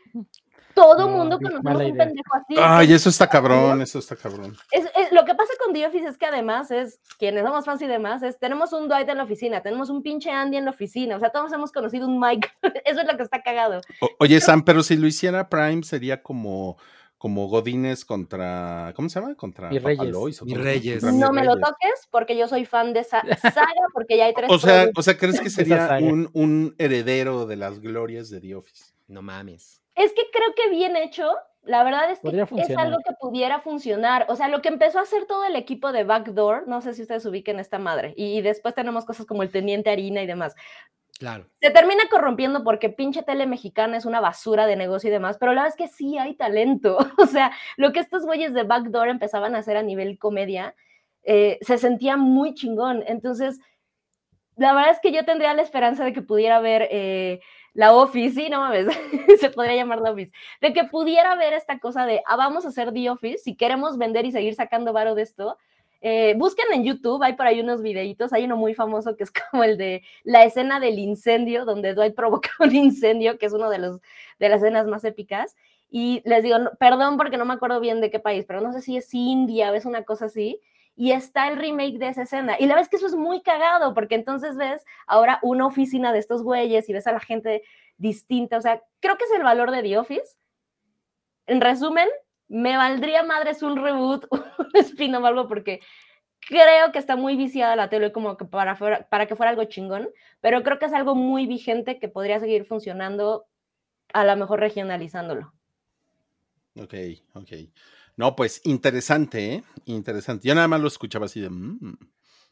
todo mundo conocemos un pendejo así. Ay, eso está cabrón, eso está cabrón. Es, lo que pasa con The Office es que además es, quienes somos fans y demás, es, tenemos un Dwight en la oficina, tenemos un pinche Andy en la oficina, o sea, todos hemos conocido un Mike, eso es lo que está cagado. oye, Sam, pero si lo hiciera Prime sería como como Godines contra, ¿cómo se llama? Contra Mi Reyes. Reyes. no me lo toques porque yo soy fan de esa saga porque ya hay tres. O sea, o sea ¿crees que sería un, un, heredero de las glorias de The Office? No mames. Es que creo que bien hecho, la verdad es que es algo que pudiera funcionar. O sea, lo que empezó a hacer todo el equipo de Backdoor, no sé si ustedes ubiquen esta madre, y después tenemos cosas como el Teniente Harina y demás. Claro. Se termina corrompiendo porque pinche tele mexicana es una basura de negocio y demás, pero la verdad es que sí hay talento. O sea, lo que estos güeyes de Backdoor empezaban a hacer a nivel comedia, eh, se sentía muy chingón. Entonces, la verdad es que yo tendría la esperanza de que pudiera ver eh, la Office, sí, no mames, se podría llamar la Office, de que pudiera ver esta cosa de, ah, vamos a hacer The Office, si queremos vender y seguir sacando varo de esto, eh, busquen en YouTube, hay por ahí unos videitos, hay uno muy famoso que es como el de la escena del incendio, donde Dwight provoca un incendio, que es uno de, los, de las escenas más épicas. Y les digo, perdón porque no me acuerdo bien de qué país, pero no sé si es India o es una cosa así. Y está el remake de esa escena. Y la es que eso es muy cagado, porque entonces ves ahora una oficina de estos güeyes y ves a la gente distinta. O sea, creo que es el valor de The Office. En resumen, me valdría madres un reboot, un spin o algo, porque creo que está muy viciada la tele como que para, para que fuera algo chingón, pero creo que es algo muy vigente que podría seguir funcionando, a lo mejor regionalizándolo. Ok, ok. No, pues interesante, ¿eh? Interesante. Yo nada más lo escuchaba así de... Mm".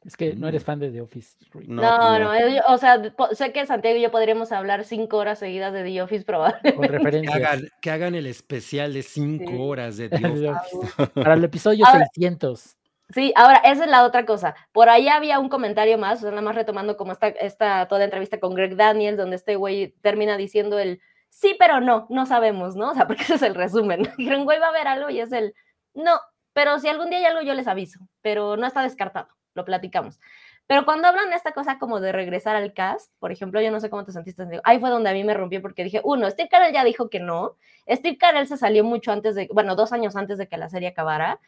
Es que no eres mm. fan de The Office. No, no, o sea, sé que Santiago y yo podríamos hablar cinco horas seguidas de The Office probablemente. Con referencia. Que hagan, el especial de cinco horas de The Office. Para el episodio 600. Sí, ahora, esa es la otra cosa. Por ahí había un comentario más, o sea, nada más retomando como esta, esta toda entrevista con Greg Daniels, donde este güey termina diciendo el sí, pero no, no sabemos, ¿no? O sea, porque ese es el resumen. Dijeron, güey, va a haber algo y es el no, pero si algún día hay algo, yo les aviso, pero no está descartado lo platicamos. Pero cuando hablan de esta cosa como de regresar al cast, por ejemplo, yo no sé cómo te sentiste, ahí fue donde a mí me rompió porque dije, uno, Steve Carell ya dijo que no, Steve Carell se salió mucho antes de, bueno, dos años antes de que la serie acabara,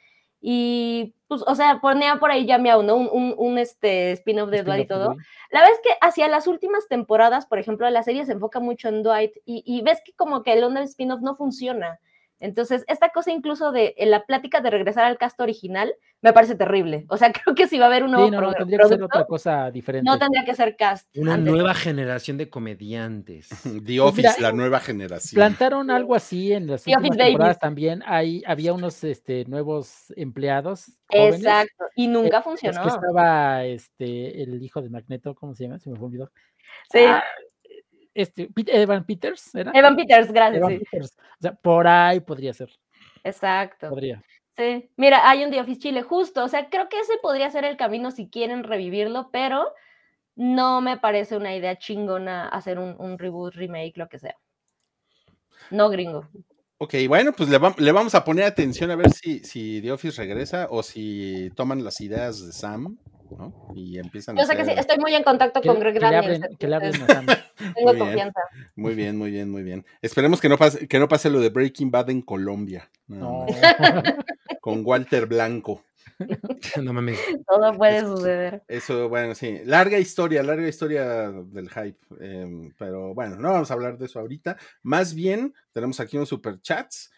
y pues, o sea, ponía por ahí ya me ¿no? Un, un, este spin-off de Dwight y todo. La vez que hacia las últimas temporadas, por ejemplo, la serie se enfoca mucho en Dwight y, y ves que como que el onda spin-off no funciona. Entonces, esta cosa incluso de la plática de regresar al cast original me parece terrible. O sea, creo que si va a haber un nuevo sí, no, no, tendría que ser otra cosa diferente. No tendría que ser cast. Una nueva generación de comediantes. The Office, la nueva generación. Plantaron algo así en las últimas temporadas también. Hay, había unos este, nuevos empleados. Jóvenes, Exacto, y nunca eh, funcionó. Es que estaba este, el hijo de Magneto, ¿cómo se llama? Se me fue olvidó. Sí. Ah, este, Evan Peters, ¿era? Evan Peters, gracias. Evan sí. Peters. O sea, por ahí podría ser. Exacto. Podría. Sí, mira, hay un The Office Chile justo, o sea, creo que ese podría ser el camino si quieren revivirlo, pero no me parece una idea chingona hacer un, un reboot, remake, lo que sea. No gringo. Ok, bueno, pues le, va, le, vamos a poner atención a ver si, si The Office regresa o si toman las ideas de Sam, ¿no? Y empiezan Yo a sé hacer... que sí, estoy muy en contacto con Greg Daniels. abren, que le. Tengo Muy bien. confianza. Muy bien, muy bien, muy bien. Esperemos que no pase, que no pase lo de Breaking Bad en Colombia. No. Con Walter Blanco. no mames. Todo puede suceder. Eso, bueno, sí. Larga historia, larga historia del hype. eh, pero bueno, no vamos a hablar de eso ahorita. Más bien, tenemos aquí unos superchats.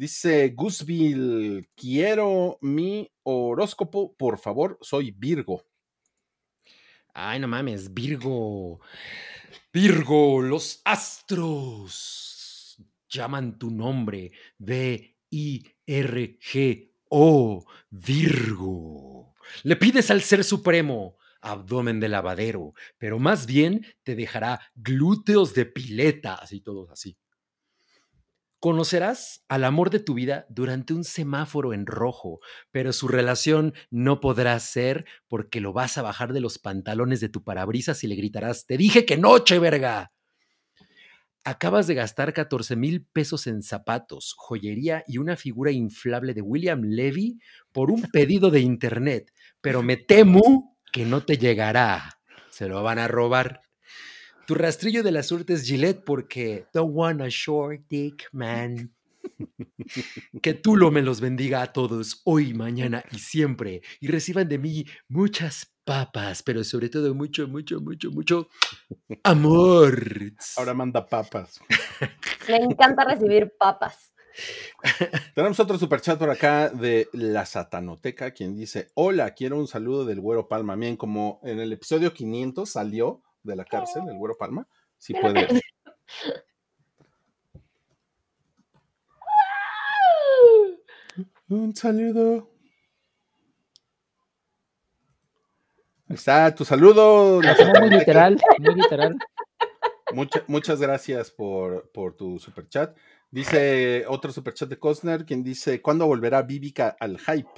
Dice Gusville, quiero mi horóscopo, por favor, soy Virgo. Ay, no mames, Virgo. Virgo, los astros llaman tu nombre. V-I-R-G-O. Virgo. Le pides al Ser Supremo abdomen de lavadero, pero más bien te dejará glúteos de piletas y todos así. Conocerás al amor de tu vida durante un semáforo en rojo, pero su relación no podrá ser porque lo vas a bajar de los pantalones de tu parabrisas y le gritarás, te dije que noche, verga. Acabas de gastar 14 mil pesos en zapatos, joyería y una figura inflable de William Levy por un pedido de internet, pero me temo que no te llegará. Se lo van a robar. Tu rastrillo de la suerte es Gillette porque don't want a short dick, man. Que tú lo me los bendiga a todos hoy, mañana y siempre. Y reciban de mí muchas papas, pero sobre todo mucho, mucho, mucho, mucho amor. Ahora manda papas. Le encanta recibir papas. Tenemos otro superchat por acá de la Satanoteca, quien dice: Hola, quiero un saludo del Güero Palma. Bien, como en el episodio 500 salió de la cárcel, el Güero Palma. Sí puede. Un saludo. Ahí está, tu saludo. muy literal, muy literal. Mucha- muchas gracias por, por tu superchat. Dice otro superchat de Cosner, quien dice: ¿Cuándo volverá Vivica al hype?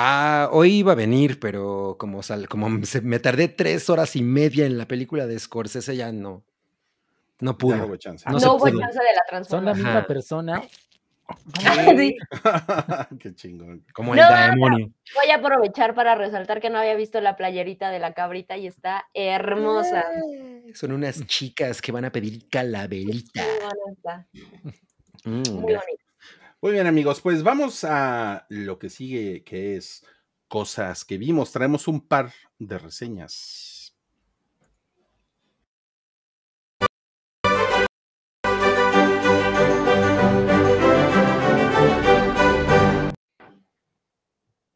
Ah, hoy iba a venir, pero como, sal- como se- me tardé tres horas y media en la película de Scorsese, ya no. No Ya pudo. no hubo chance. No hubo pudo. chance de la Son la transformación. misma Ajá. persona. Sí. Qué chingón. Como el No, no, demonio. Voy a aprovechar para resaltar que no había visto la playerita de la cabrita y está hermosa. Son unas chicas que van a pedir calaverita. Muy bonita, Mm, muy gra- bonita. Muy bien, amigos, pues vamos a lo que sigue, que es cosas que vimos. Traemos un par de reseñas.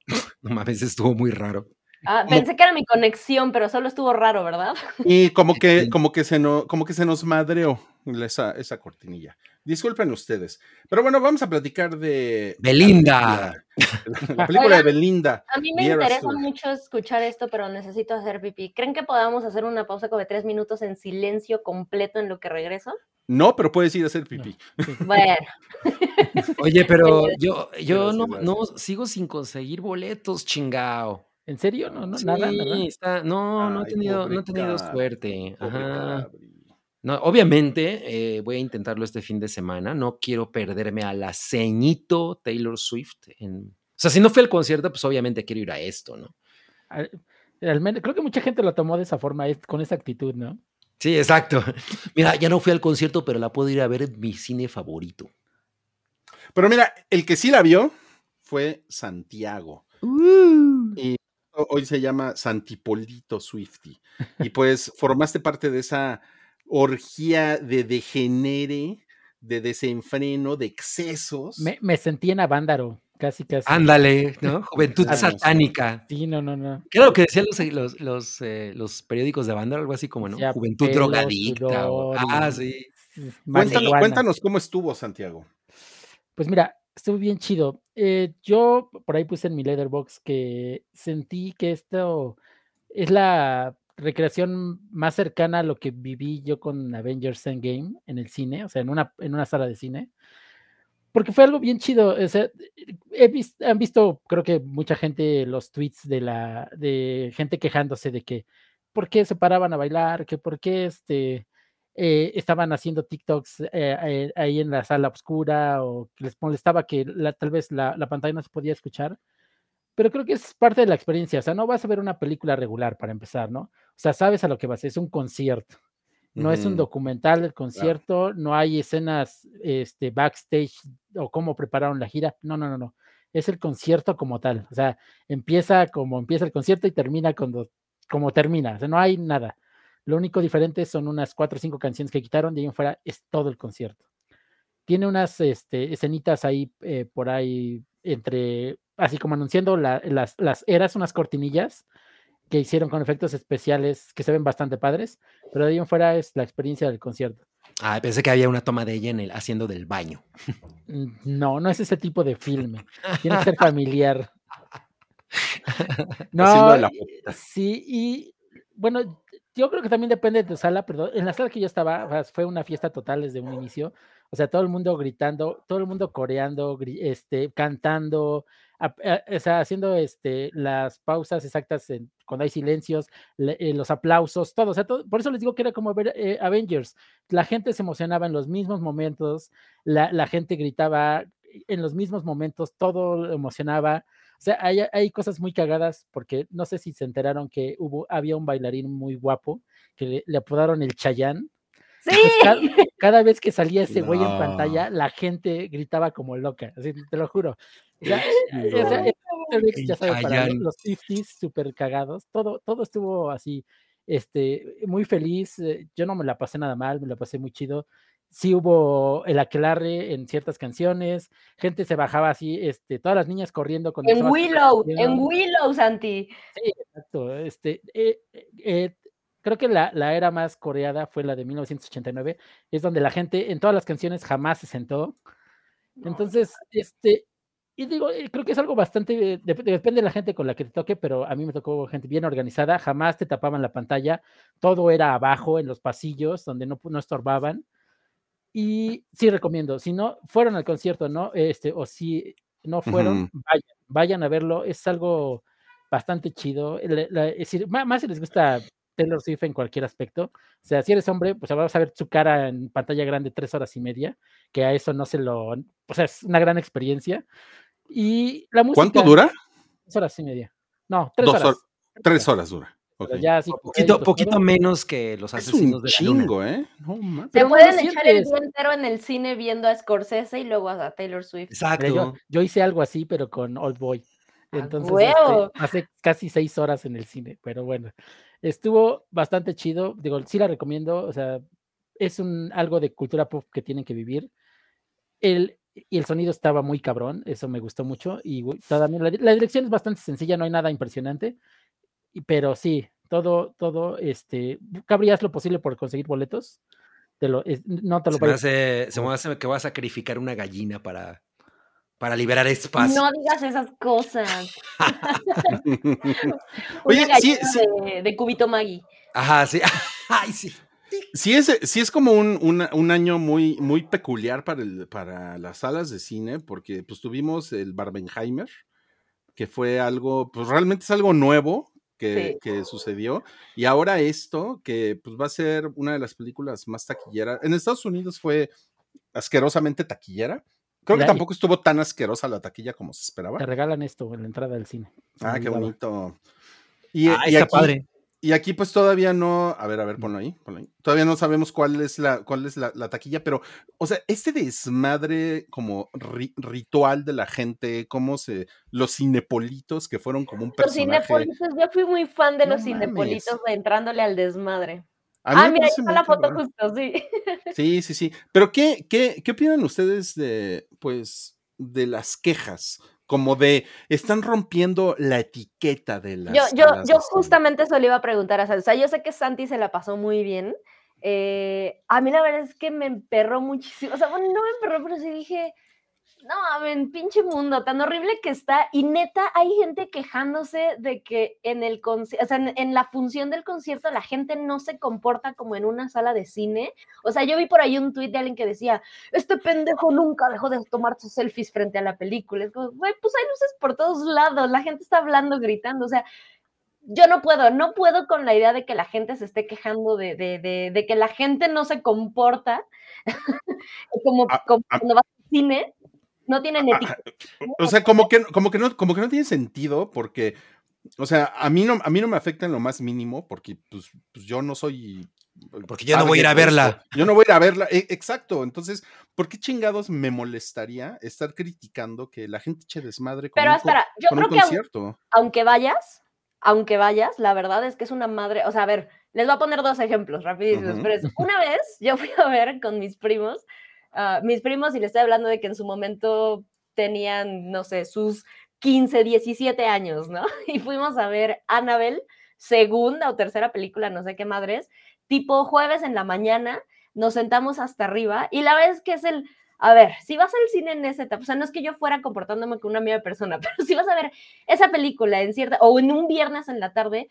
No mames, estuvo muy raro. Ah, Como- pensé que era mi conexión, pero solo estuvo raro, ¿verdad? Y como que, como que se no, como que se nos madreó esa, esa cortinilla. Disculpen ustedes. Pero bueno, vamos a platicar de Belinda. La, la película de Belinda. A mí me interesa mucho escuchar esto, pero necesito hacer pipí. ¿Creen que podamos hacer una pausa como de tres minutos en silencio completo en lo que regreso? No, pero puedes ir a hacer pipí. Bueno, Oye, pero yo, yo no, no sigo sin conseguir boletos, chingao. ¿En serio? No, no, Sí, nada, nada. está- no, no he tenido, no he tenido Cabri, suerte. Ajá. No, obviamente eh, voy a intentarlo este fin de semana. No quiero perderme a la ceñito Taylor Swift. En... O sea, si no fue el concierto, pues obviamente quiero ir a esto, ¿no? Al- al menos- creo que mucha gente lo tomó de esa forma, con esa actitud, ¿no? Sí, exacto. Mira, ya no fui al concierto, pero la puedo ir a ver en mi cine favorito. Pero mira, el que sí la vio fue Santiago. Y ho- hoy se llama Santipolito Swifty. Y pues formaste parte de esa orgía de degenere de desenfreno, de excesos. Me, me sentí en Avándaro, casi, casi. Ándale, ¿no? Juventud satánica. Sí, no, no, no. ¿Qué era lo que decían los, los, los, eh, los periódicos de Avándaro? Algo así como, ¿no? Juventud drogadicta. ah, sí. Cuéntanos, cuéntanos, cómo estuvo, Santiago. Pues mira, estuvo bien chido. Eh, yo por ahí puse en mi letterbox que sentí que esto es la recreación más cercana a lo que viví yo con Avengers Endgame en el cine, o sea, en una, en una sala de cine. Porque fue algo bien chido. he visto, han visto, creo que mucha gente, los tweets de la de gente quejándose de que por qué se paraban a bailar, que por qué este, eh, estaban haciendo TikToks eh, eh, ahí en la sala oscura o que les molestaba que tal vez la, la, pantalla no se podía escuchar. Pero creo que es parte de la experiencia. O sea, no vas a ver una película regular para empezar, ¿no? O sea, sabes a lo que vas. Es un concierto. No es un documental del concierto, no hay escenas este, backstage o cómo prepararon la gira. No, no, no, no. Es el concierto como tal. O sea, empieza como empieza el concierto y termina cuando, como termina. O sea, no hay nada. Lo único diferente son unas cuatro o cinco canciones que quitaron, de ahí en fuera es todo el concierto. Tiene unas este, escenitas ahí eh, por ahí entre, así como anunciando las, las eras, unas cortinillas que hicieron con efectos especiales que se ven bastante padres, pero de ahí en fuera es la experiencia del concierto. Ah, pensé que había una toma de ella en el, haciendo del baño. Mm, no, no es ese tipo de filme. Tiene que ser familiar. No, sí, y bueno, yo creo que también depende de tu sala, pero en la sala que yo estaba fue una fiesta total desde un inicio. O sea, todo el mundo gritando, todo el mundo coreando, este, cantando, o sea, haciendo este, las pausas exactas cuando hay silencios, eh, los aplausos, todo. O sea, todo, por eso les digo que era como ver eh, Avengers. La gente se emocionaba en los mismos momentos, la, la gente gritaba en los mismos momentos, todo emocionaba. O sea, hay, cosas muy cagadas porque no sé si se enteraron que hubo, había un bailarín muy guapo que le, apodaron el Chayán. Sí. Cada, vez que salía ese güey en pantalla, la gente gritaba como loca, así, te lo juro. Ya, ya sabes, para los 50 súper cagados, todo, todo estuvo así, este, muy feliz. Eh, yo no me la pasé nada mal, me la pasé muy chido sí hubo el aquelarre en ciertas canciones, gente se bajaba así, este, todas las niñas corriendo con En Willow, en Willow, Santi. Sí, exacto. Este, eh, eh, creo que la, la, era más coreada fue la de 1989, es donde la gente en todas las canciones jamás se sentó. Entonces, este, y digo, eh, creo que es algo bastante, depende de la gente con la que te toque, pero a mí me tocó gente bien organizada, jamás te tapaban la pantalla, todo era abajo en los pasillos donde no, no estorbaban. Y sí recomiendo, si no fueron al concierto, ¿no? Este, o si no fueron, vayan, vayan a verlo, es algo bastante chido. es decir, más, si les gusta Taylor Swift en cualquier aspecto. O sea, si eres hombre, pues vas a ver su cara en pantalla grande tres horas y media, que a eso no se lo. O sea, es una gran experiencia. Y la música. ¿Cuánto dura? Tres horas y media. No, tres horas. tres horas dura. Ya, poquito, poquito menos que los asesinos es un chingo, ¿eh? Se pueden echar el día entero en el cine viendo a Scorsese y luego a Taylor Swift. Exacto. Yo, hice algo así, pero con Old Boy. Entonces, este, hace casi seis horas en el cine, pero bueno, estuvo bastante chido. Digo, sí la recomiendo. O sea, es un algo de cultura pop que tienen que vivir. El, y el sonido estaba muy cabrón, eso me gustó mucho. Y también la dirección es bastante sencilla, no hay nada impresionante pero sí, todo, todo, este, cabrías lo posible por conseguir boletos. Te lo, no te lo se me, hace, se me hace que voy a sacrificar una gallina para, para liberar espacio. No digas esas cosas. Oye, sí, de, de, cubito Maggie. Ajá, sí. Ay, sí. Sí es, sí es como un, un, un, año muy, muy peculiar para, el, para las salas de cine, porque pues tuvimos el Barbenheimer, que fue algo, pues realmente es algo nuevo, que, sucedió. Y ahora esto, que pues va a ser una de las películas más taquilleras. En Estados Unidos fue asquerosamente taquillera. Creo que tampoco estuvo tan asquerosa la taquilla como se esperaba. Te regalan esto en la entrada del cine. Ah, qué bonito. Y, ah, y padre. Y aquí pues todavía no, a ver, a ver, ponlo ahí, ponlo ahí. Todavía no sabemos cuál es la, cuál es la, taquilla, pero, o sea, este desmadre como ritual de la gente, cómo se, los cinepolitos que fueron como un personaje. Los cinepolitos, yo fui muy fan de los cinepolitos entrándole al desmadre. ah, mira, ahí está la foto justo, sí. Sí, sí, sí. Pero ¿qué, qué, qué opinan ustedes de, pues, de las quejas? Como de, están rompiendo la etiqueta de las. Yo, yo, yo justamente eso le iba a preguntar a Santi. O sea, yo sé que Santi se la pasó muy bien. Eh, a mí la verdad es que me emperró muchísimo. O sea, bueno, no me emperró, pero sí dije, no, a ver, pinche mundo, tan horrible que está. Y neta, hay gente quejándose de que en el o sea, en, la función del concierto la gente no se comporta como en una sala de cine. O sea, yo vi por ahí un tuit de alguien que decía, este pendejo nunca dejó de tomar sus selfies frente a la película. Es como, güey, pues hay luces por todos lados, la gente está hablando, gritando. O sea, yo no puedo, no puedo con la idea de que la gente se esté quejando de, de, de, de que la gente no se comporta como, como cuando vas al cine no tienen ética. O sea, como que, como que, no, como que no tiene sentido porque, o sea, a mí no, a mí no me afecta en lo más mínimo porque pues, pues yo no soy... Porque yo no voy a ir a verla. Yo no voy a ir a verla. E, exacto. Entonces, ¿por qué chingados me molestaría estar criticando que la gente eche desmadre con Pero espera, yo creo que aunque vayas, aunque vayas, la verdad es que es una madre, o sea, a ver, les voy a poner dos ejemplos rapidísimos, pero una vez yo fui a ver con mis primos Ah, mis primos, y les estoy hablando de que en su momento tenían, no sé, sus 15, 17 años, ¿no? Y fuimos a ver Annabelle, segunda o tercera película, no sé qué madres, tipo jueves en la mañana, nos sentamos hasta arriba y la verdad es que es el, a ver, si vas al cine en esa etapa, o sea, no es que yo fuera comportándome con una amiga persona, pero si vas a ver esa película en cierta, o en un viernes en la tarde,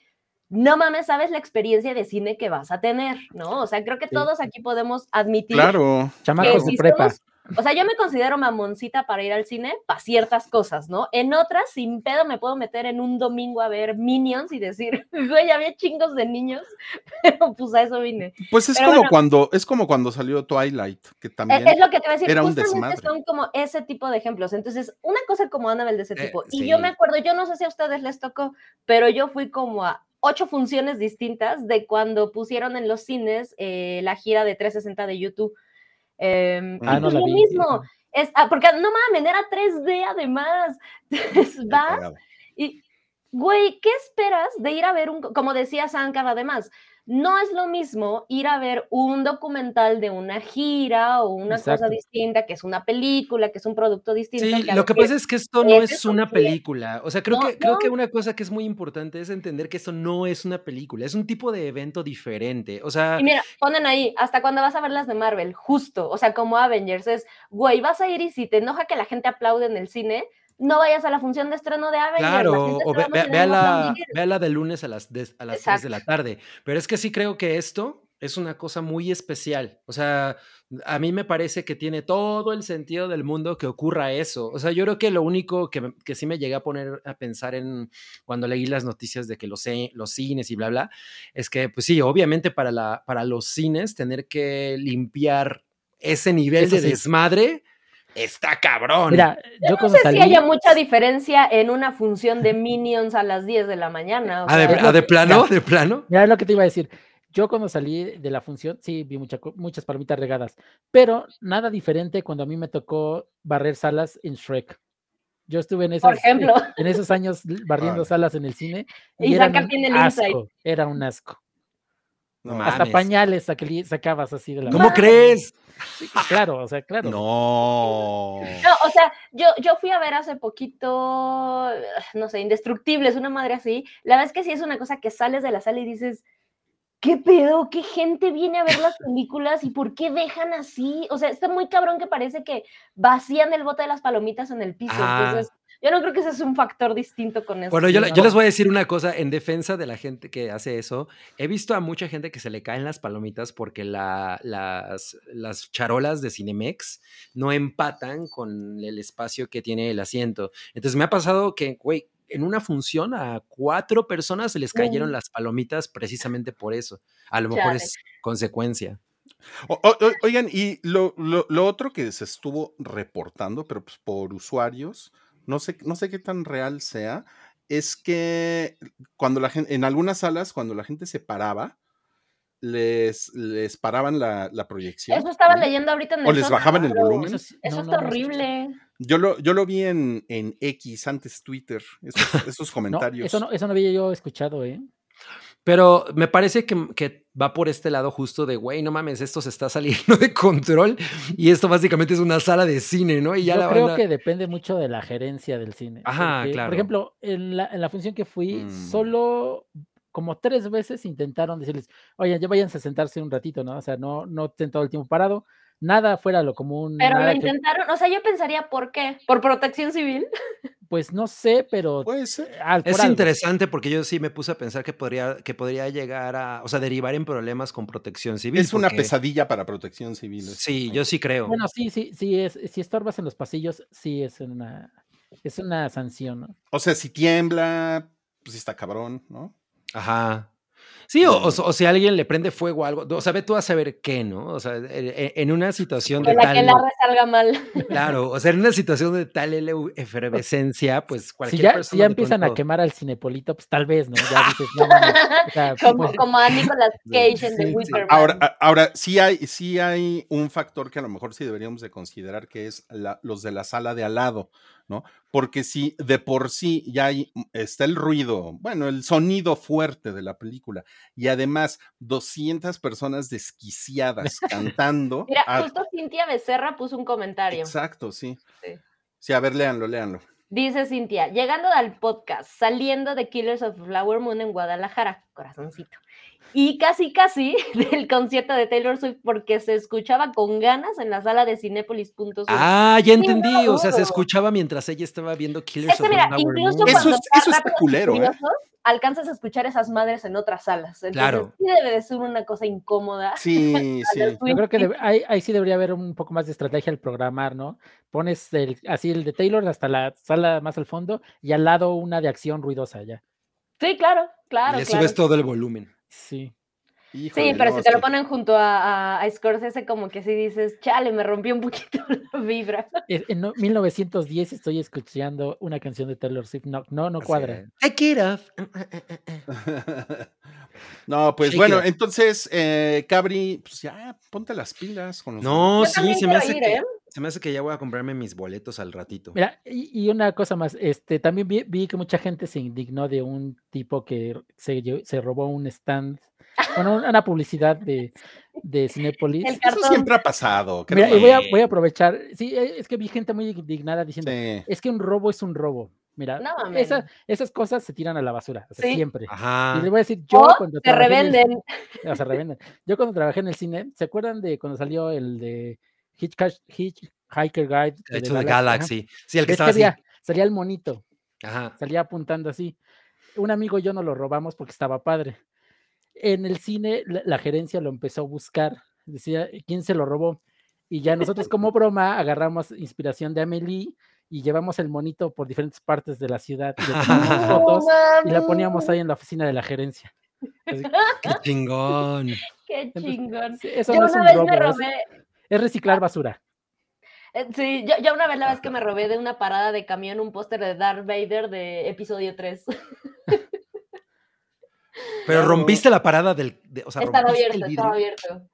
no mames, sabes la experiencia de cine que vas a tener, ¿no? O sea, creo que todos aquí podemos admitir. Claro, chamacos de prepa. o sea, yo me considero mamoncita para ir al cine para ciertas cosas, ¿no? En otras, sin pedo, me puedo meter en un domingo a ver Minions y decir, güey, había chingos de niños, pero pues a eso vine. Pues es como cuando, es como cuando salió Twilight, que e, también es, lo que te voy a decir, era un desmadre. son como ese tipo de ejemplos. Entonces, una cosa como Annabelle de ese eh, tipo. y yo me acuerdo, yo no sé si a ustedes les tocó, pero yo fui como a ocho funciones distintas de cuando pusieron en los cines eh, la gira de 360 de YouTube. Em, ah, no lo mismo. Es, ah, porque no mames, era 3D además. Vas y, güey, ¿qué esperas de ir a ver un, como decía Sankar además, no es lo mismo ir a ver un documental de una gira o una cosa distinta, que es una película, que es un producto distinto. Sí, lo que, pasa es que esto no es una película. O sea, creo, que, creo que una cosa que es muy importante es entender que esto no es una película, es un tipo de evento diferente. O sea. Y mira, ponen ahí, hasta cuando vas a ver las de Marvel, justo, o sea, como Avengers, es, güey, vas a ir y si te enoja que la gente aplaude en el cine, no vayas a la función de estreno de Avengers. Claro, o véala ve, de lunes a las, de, a las 3 de la tarde. Pero es que sí creo que esto es una cosa muy especial. O sea, a mí me parece que tiene todo el sentido del mundo que ocurra eso. O sea, yo creo que lo único que, que sí me llegué a poner a pensar en cuando leí las noticias de que los, los cines y bla, bla, es que, pues sí, obviamente para, la, para los cines tener que limpiar ese nivel de desmadre está cabrón. Mira, yo, no sé si haya mucha diferencia en una función de Minions a las 10 de la mañana. ¿A, de, plano? ¿De plano? Ya es lo que te iba a decir. Yo cuando salí de la función, sí, vi muchas palomitas regadas, pero nada diferente cuando a mí me tocó barrer salas en Shrek. Yo estuve en, esos, en esos años barriendo salas en el cine y, era, un asco, era un asco. Hasta pañales sacabas así de la ¿Cómo crees? claro, o sea, claro. No. No, o sea, yo, yo fui a ver hace poquito, no sé, Indestructibles, una madre así. La verdad es que sí es una cosa que sales de la sala y dices, ¿qué pedo? ¿Qué gente viene a ver las películas y por qué dejan así? O sea, está muy cabrón que parece que vacían el bote de las palomitas en el piso. Ah. Entonces, yo no creo que ese es un factor distinto con eso. Bueno, yo, les voy a decir una cosa en defensa de la gente que hace eso. He visto a mucha gente que se le caen las palomitas porque las, las charolas de Cinemex no empatan con el espacio que tiene el asiento. Entonces me ha pasado que, güey, en una función a cuatro personas se les cayeron las palomitas precisamente por eso. A lo mejor es consecuencia. oigan, y lo, lo, otro que se estuvo reportando, pero pues por usuarios, no sé, no sé qué tan real sea, es que cuando la gente, en algunas salas, cuando la gente se paraba, les, les paraban la, proyección. Eso estaba leyendo ahorita en el O les bajaban el volumen. Eso, es horrible. Yo lo, yo lo vi en, en X, antes Twitter, esos, esos comentarios. eso, no, eso no había yo escuchado, ¿eh? Pero me parece que, que, va por este lado justo de, güey, no mames, esto se está saliendo de control y esto básicamente es una sala de cine, ¿no? Y ya Yo creo que depende mucho de la gerencia del cine. Ajá, claro. Por ejemplo, en la, en la función que fui, mm. solo como tres veces intentaron decirles, oye, ya váyanse a sentarse un ratito, ¿no? O sea, no, no estén todo el tiempo parado, nada fuera lo común. Pero lo intentaron, o sea, yo pensaría, ¿por qué? ¿Por protección civil? Pues no sé, pero pues, es interesante porque yo sí me puse a pensar que podría, que podría llegar a, o sea, derivar en problemas con protección civil. Es una pesadilla para protección civil. Sí, yo sí creo. Bueno, sí, sí, sí, es, si estorbas en los pasillos, sí es una, es una sanción, ¿no? O sea, si tiembla, pues está cabrón, ¿no? Ajá. Sí, o, si alguien le prende fuego a algo, o sea, ve tú a saber qué, ¿no? O sea, e, en una situación de la tal... que la salga mal. Claro, o sea, en una situación de tal efervescencia, pues cualquier si ya, Si ya empiezan a quemar al cinepolito, pues tal vez, ¿no? Ya dices, no, como, pues, como, a Nicolas Cage en The Witcher. Ahora, ahora sí, hay, sí hay un factor que a lo mejor sí deberíamos de considerar, que es la, los de la sala de al lado. ¿No? Porque si de por sí ya hay, mm, está el ruido, bueno, el sonido fuerte de la película y además 200 personas desquiciadas cantando. Mira, justo Cintia Becerra puso un comentario. Exacto, sí. sí. Sí, a ver, léanlo, léanlo. Dice Cintia, llegando al podcast, saliendo de Killers of Flower Moon en Guadalajara, corazoncito y casi casi del concierto de Taylor Swift porque se escuchaba con ganas en la sala de Cinépolis. Ah, ya entendí, o sea, se escuchaba mientras ella estaba viendo Killers of mira, incluso Eso, es, eso está culero, ¿eh? Alcanzas a escuchar esas madres en otras salas. Entonces, claro. sí debe de ser una cosa incómoda. Sí, sí. Yo creo que ahí, ahí, sí debería haber un poco más de estrategia al programar, ¿no? Pones el, así el de Taylor hasta la sala más al fondo y al lado una de acción ruidosa ya. Sí, claro, claro. Y le subes todo el volumen. Sí. sí, pero si te lo ponen junto a, a, Scorsese, como que si dices, chale, me rompió un poquito la vibra. En 1910 estoy escuchando una canción de Taylor Swift. No, no, no cuadra. Take it off. no, pues bueno, entonces, eh, Cabri, pues ya ponte las pilas con los. No, sí, se me hace. que... ¿eh? Se me hace que ya voy a comprarme mis boletos al ratito. Mira, y, una cosa más, este, también vi, que mucha gente se indignó de un tipo que se, se robó un stand, bueno, una publicidad de, de Cinepolis. Eso siempre ha pasado. Mira, y voy a, voy a aprovechar, sí, e, es que vi gente muy indignada diciendo, es que un robo es un robo. Mira, esas cosas se tiran a la basura, siempre. Y le voy a decir, yo cuando se revenden. se revenden. Yo cuando trabajé en el cine, ¿se acuerdan de cuando salió el de Hitchhiker Guide. De, de Galaxy. Sí, el que estaba salía, salía el monito. Salía apuntando así. Un amigo y yo nos lo robamos porque estaba padre. En el cine, la, gerencia lo empezó a buscar. Decía, ¿quién se lo robó? Y ya nosotros, como broma, agarramos inspiración de Amelie y llevamos el monito por diferentes partes de la ciudad y, fotos, y la poníamos ahí en la oficina de la gerencia. ¡Qué chingón! ¡Qué chingón! eso no es un robo, es reciclar basura. Eh, sí, yo, yo, una vez la vez que me robé de una parada de camión un póster de Darth Vader de episodio 3. Pero rompiste la parada del. o sea, estaba abierto, estaba abierto.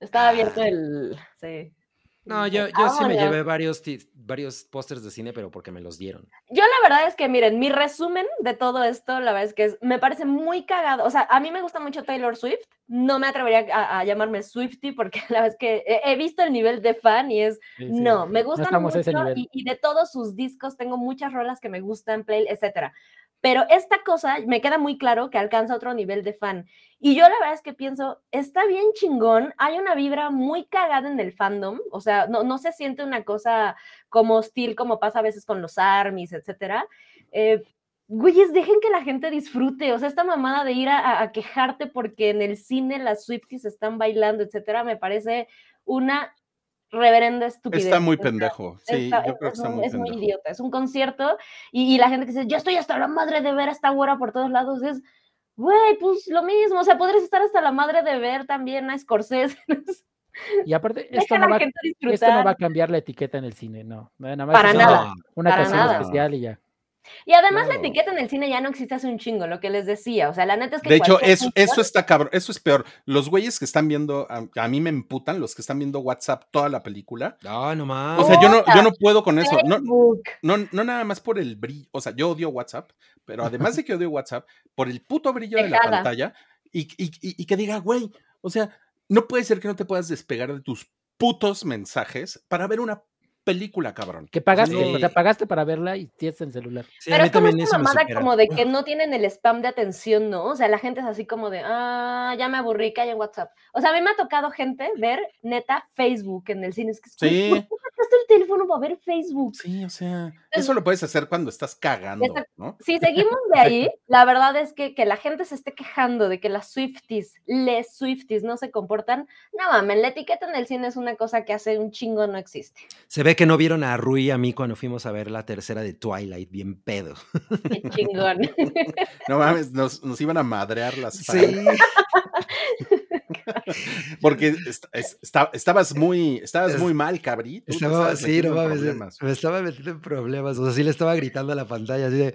Estaba abierto el. Sí. No, yo, yo sí me llevé varios, varios pósters de cine, pero porque me los dieron. Yo la verdad es que, miren, mi resumen de todo esto, la verdad es que me parece muy cagado. O sea, a mí me gusta mucho Taylor Swift. No me atrevería a, llamarme Swifty porque la verdad es que he, visto el nivel de fan y es, no, me gustan mucho y, y, de todos sus discos tengo muchas rolas que me gustan, play, etcétera. Pero esta cosa me queda muy claro que alcanza otro nivel de fan. Y yo la verdad es que pienso, está bien chingón, hay una vibra muy cagada en el fandom, o sea, no, no se siente una cosa como hostil como pasa a veces con los armies, etcétera. Eh, güeyes, dejen que la gente disfrute, o sea, esta mamada de ir a, quejarte porque en el cine las Swifties están bailando, etcétera, me parece una reverenda estupidez. Está muy pendejo. Sí, yo creo que está muy Es muy idiota. Es un concierto y, la gente que dice, yo estoy hasta la madre de ver a esta güera por todos lados. Es, güey, pues lo mismo. O sea, podrías estar hasta la madre de ver también a Scorsese. Y aparte, esto no, va, esto no, va, a cambiar la etiqueta en el cine, no. Nada más Para nada. Una, ocasión especial y ya. Y además la etiqueta en el cine ya no existe hace un chingo, lo que les decía. O sea, la neta es que. De hecho, eso, eso está cabrón, eso es peor. Los güeyes que están viendo, a, mí me emputan, los que están viendo WhatsApp toda la película. No, no más. O sea, yo no, yo no puedo con eso. No, no, no, nada más por el brillo. O sea, yo odio WhatsApp, pero además de que odio WhatsApp, por el puto brillo de la pantalla y, y, y que diga, güey, o sea, no puede ser que no te puedas despegar de tus putos mensajes para ver una película, cabrón. Que pagaste, te pagaste para verla y tienes el celular. Pero es como esta mamada como de que no tienen el spam de atención, ¿no? O sea, la gente es así como de, ah, ya me aburrí, que hay en WhatsApp. O sea, a mí me ha tocado gente ver neta Facebook en el cine. Es que, sí. ¿Por qué el teléfono para ver Facebook? Sí, o sea, eso lo puedes hacer cuando estás cagando, ¿no? Si seguimos de ahí, la verdad es que, que la gente se esté quejando de que las Swifties, les Swifties no se comportan, no mames, la etiqueta en el cine es una cosa que hace un chingo no existe. Se ve que no vieron a Rui y a mí cuando fuimos a ver la tercera de Twilight, bien pedo. Qué chingón. No mames, nos, nos iban a madrear las Sí. Porque estabas muy, estabas muy mal, cabrito. Estaba, sí, no mames, me estaba metiendo en problemas. O sea, sí le estaba gritando a la pantalla así de,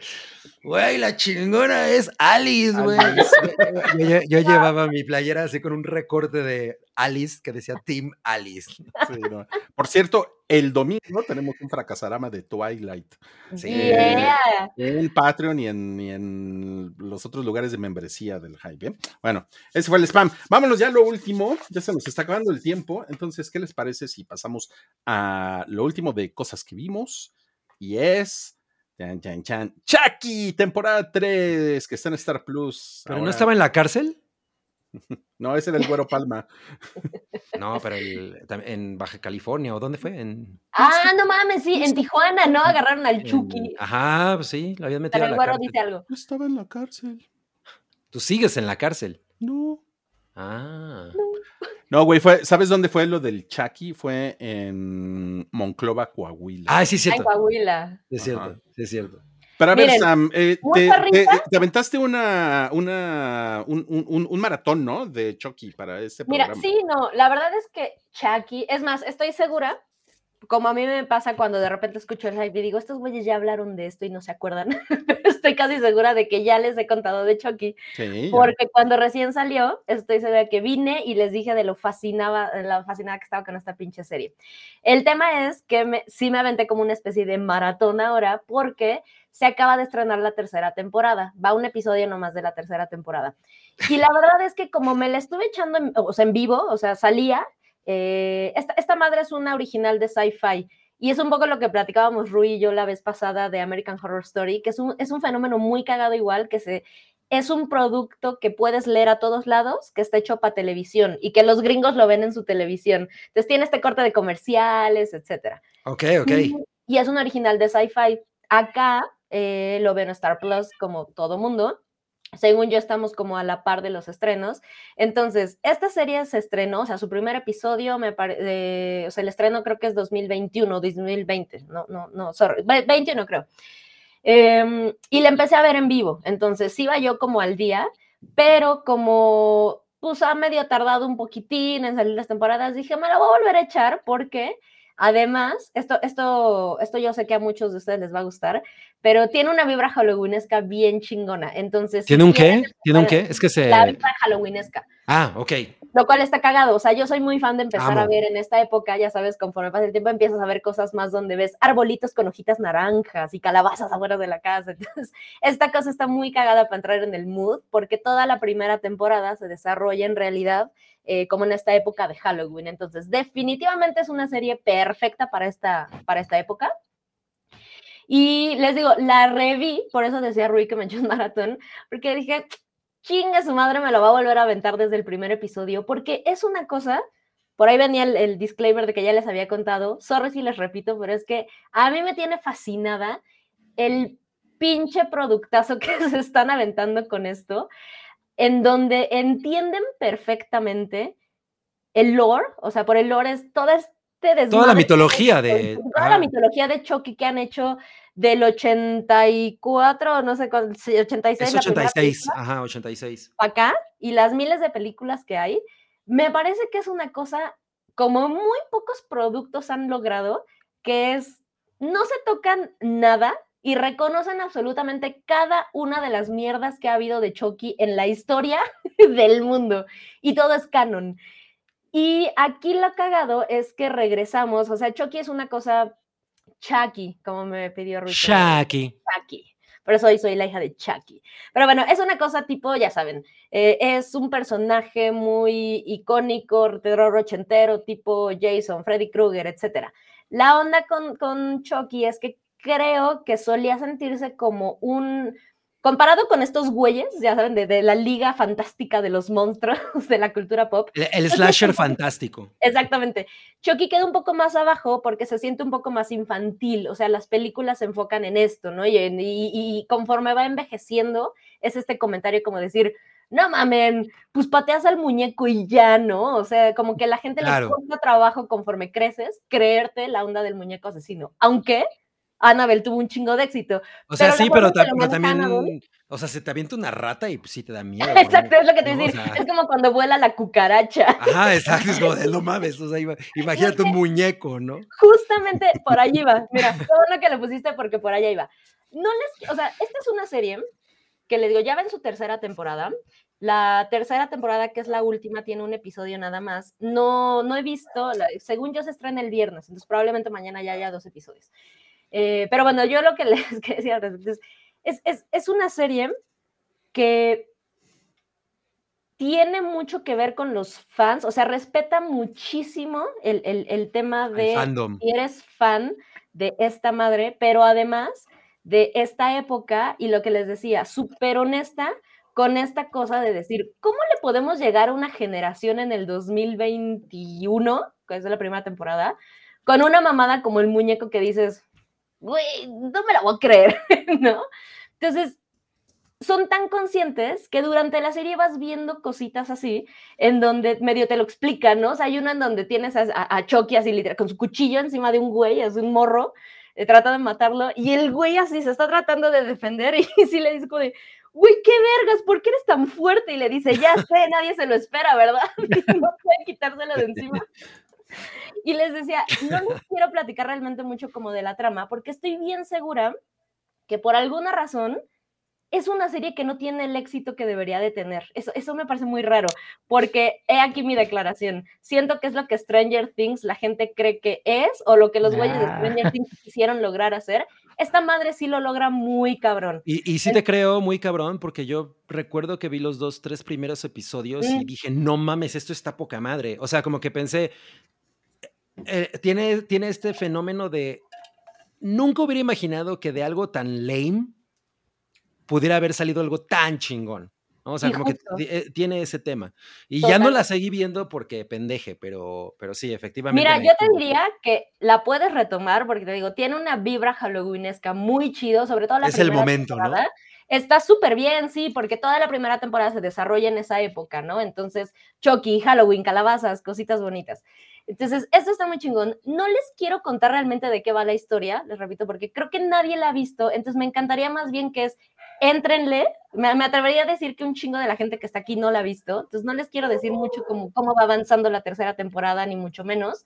güey, la chingona es Alice, güey. Yo, llevaba mi playera así con un recorte de Alice que decía Team Alice. Por cierto, el domingo tenemos un fracasarama de Twilight. Sí. En el Patreon y en, en, los otros lugares de membresía del Hype. ¿eh? Bueno, ese fue el spam. Vámonos ya a lo último. Ya se nos está acabando el tiempo. Entonces, ¿qué les parece si pasamos a lo último de cosas que vimos? Y es. Chan, chan, chan. Chucky, temporada 3, que está en Star Plus. ¿Pero no estaba en la cárcel? No, ese era el Güero Palma. No, pero en Baja California, ¿o dónde fue? En... Ah, no mames, sí, en Tijuana, ¿no? Agarraron al Chucky. Ajá, pues sí, lo habían metido pero el Güero dice algo. Estaba en la cárcel. ¿Tú sigues en la cárcel? No. Ah. No. güey, fue, ¿sabes dónde fue lo del Chucky? Fue en Monclova, Coahuila. Ah, sí, es cierto. Coahuila. Es cierto, sí, es cierto. Pero a ver, Sam, eh, te, aventaste una, una un, un, maratón, ¿no? De Chucky para este programa. Mira, sí, no, la verdad es que Chucky, es más, estoy segura, como a mí me pasa cuando de repente escucho el hype y digo, estos güeyes ya hablaron de esto y no se acuerdan, estoy casi segura de que ya les he contado de Chucky, sí, porque cuando recién salió, estoy segura de que vine y les dije de lo fascinaba, lo fascinada que estaba con esta pinche serie. El tema es que me, sí me aventé como una especie de maratón ahora, porque se acaba de estrenar la tercera temporada. Va un episodio nomás de la tercera temporada. Y la verdad es que como me la estuve echando en, o sea, en vivo, o sea, salía, eh, esta, madre es una original de sci-fi. Y es un poco lo que platicábamos Rui y yo la vez pasada de American Horror Story, que es un, es un fenómeno muy cagado igual, que se, es un producto que puedes leer a todos lados, que está hecho para televisión y que los gringos lo ven en su televisión. Entonces tiene este corte de comerciales, etcétera. Ok, ok. y es un original de sci-fi. Acá eh, lo ven en Star Plus como todo mundo. Según yo, estamos como a la par de los estrenos. Entonces, esta serie se estrenó, o sea, su primer episodio, me o sea, el estreno creo que es 2021, 2020, no, no, no, sorry, 21 creo. Em, y la empecé a ver en vivo, entonces iba yo como al día, pero como pues ha medio tardado un poquitín en salir las temporadas, dije, me la voy a volver a echar porque Además, esto, esto, esto yo sé que a muchos de ustedes les va a gustar, pero tiene una vibra halloweenesca bien chingona. Entonces, ¿tiene un qué? ¿Tiene un qué? Es que se. La vibra halloweenesca. Ah, ok. Lo cual está cagado. O sea, yo soy muy fan de empezar a ver en esta época, ya sabes, conforme pasa el tiempo, empiezas a ver cosas más donde ves arbolitos con hojitas naranjas y calabazas afuera de la casa. Entonces, esta cosa está muy cagada para entrar en el mood, porque toda la primera temporada se desarrolla en realidad eh, como en esta época de Halloween. Entonces, definitivamente es una serie perfecta para esta, para esta época. Y les digo, la reví, por eso decía Rui que me echó un maratón, porque dije, chinga su madre, me lo va a volver a aventar desde el primer episodio, porque es una cosa, por ahí venía el, disclaimer de que ya les había contado, sorry si les repito, pero es que a mí me tiene fascinada el pinche productazo que se están aventando con esto en donde entienden perfecamente el lore, o sea, por el lore es este desmadre, Toda la mitología de... Toda la mitología de Chucky que han hecho del 84, no sé, 86. Es 86, ajá, 86. Acá, y las miles de películas que hay, me parece que es una cosa como muy pocos productos han logrado, que es, no se tocan nada y reconocen absolutamente cada una de las mierdas que ha habido de Chucky en la historia del mundo. Y todo es canon. Y aquí lo cagado es que regresamos, o sea, Chucky es una cosa Chucky, como me pidió Ruth. Chucky. Chucky. Por eso hoy soy la hija de Chucky. Pero bueno, es una cosa tipo, ya saben, eh, es un personaje muy icónico, terror ochentero, tipo Jason, Freddy Krueger, etc. La onda con, con Chucky es que creo que solía sentirse como un comparado con estos güeyes, ya saben, de, la liga fantástica de los monstruos de la cultura pop. El, slasher fantástico. Exactamente. Chucky queda un poco más abajo porque se siente un poco más infantil, o sea, las películas se enfocan en esto, ¿no? Y, conforme va envejeciendo, es este comentario como decir, no mamen, pues pateas al muñeco y ya, ¿no? O sea, como que la gente le cuesta trabajo conforme creces creerte la onda del muñeco asesino, aunque Annabelle tuvo un chingo de éxito. O sea, sí, pero, también, o sea, se te avienta una rata y pues sí te da miedo. Exacto, es lo que te voy a decir. es como cuando vuela la cucaracha. Ajá, exacto, es como de no mames, o sea, imagínate un muñeco, ¿no? Justamente por allí iba. Mira, todo lo que le pusiste porque por allá iba. No les, o sea, esta es una serie que le digo, ya va en su tercera temporada. La tercera temporada, que es la última, tiene un episodio nada más. No, no he visto, según yo se estrena el viernes, entonces probablemente mañana ya haya dos episodios. Eh, pero bueno, yo lo que les quería decir es, es, es, una serie que tiene mucho que ver con los fans, o sea, respeta muchísimo el, el, el tema de si eres fan de esta madre, pero además de esta época y lo que les decía, súper honesta con esta cosa de decir, ¿cómo le podemos llegar a una generación en el 2021, que es la primera temporada, con una mamada como el muñeco que dices, güey, no me la voy a creer, ¿no? Entonces, son tan conscientes que durante la serie vas viendo cositas así, en donde medio te lo explican, ¿no? O sea, hay una en donde tienes a, a, Chucky así, literal, con su cuchillo encima de un güey, es un morro, eh, trata de matarlo, y el güey así se está tratando de defender, y sí le dice como de, güey, qué vergas, ¿por qué eres tan fuerte? Y le dice, ya sé, nadie se lo espera, ¿verdad? no puede quitárselo de encima. Y les decía, no les quiero platicar realmente mucho como de la trama, porque estoy bien segura que por alguna razón es una serie que no tiene el éxito que debería de tener. Eso, eso me parece muy raro, porque he aquí mi declaración. Siento que es lo que Stranger Things la gente cree que es, o lo que los güeyes de. Stranger Things quisieron lograr hacer. Esta madre sí lo logra muy cabrón. Y, y sí te creo muy cabrón, porque yo recuerdo que vi los dos, tres primeros episodios y dije, no mames, esto está poca madre. O sea, como que pensé, eh, tiene, tiene este fenómeno de. Nunca hubiera imaginado que de algo tan lame pudiera haber salido algo tan chingón. O sea, como que eh, tiene ese tema. Y ya no la seguí viendo porque pendeje, pero, pero sí, efectivamente. Mira, yo te diría que la puedes retomar porque te digo, tiene una vibra halloweenesca muy chido, sobre todo la Es el momento, ¿no? Está súper bien, sí, porque toda la primera temporada se desarrolla en esa época, ¿no? Entonces, Chucky, Halloween, calabazas, cositas bonitas. Entonces, esto está muy chingón. No les quiero contar realmente de qué va la historia, les repito, porque creo que nadie la ha visto. Entonces, me encantaría más bien que es, éntrenle. Me, atrevería a decir que un chingo de la gente que está aquí no la ha visto. Entonces, no les quiero decir mucho cómo, cómo va avanzando la tercera temporada, ni mucho menos.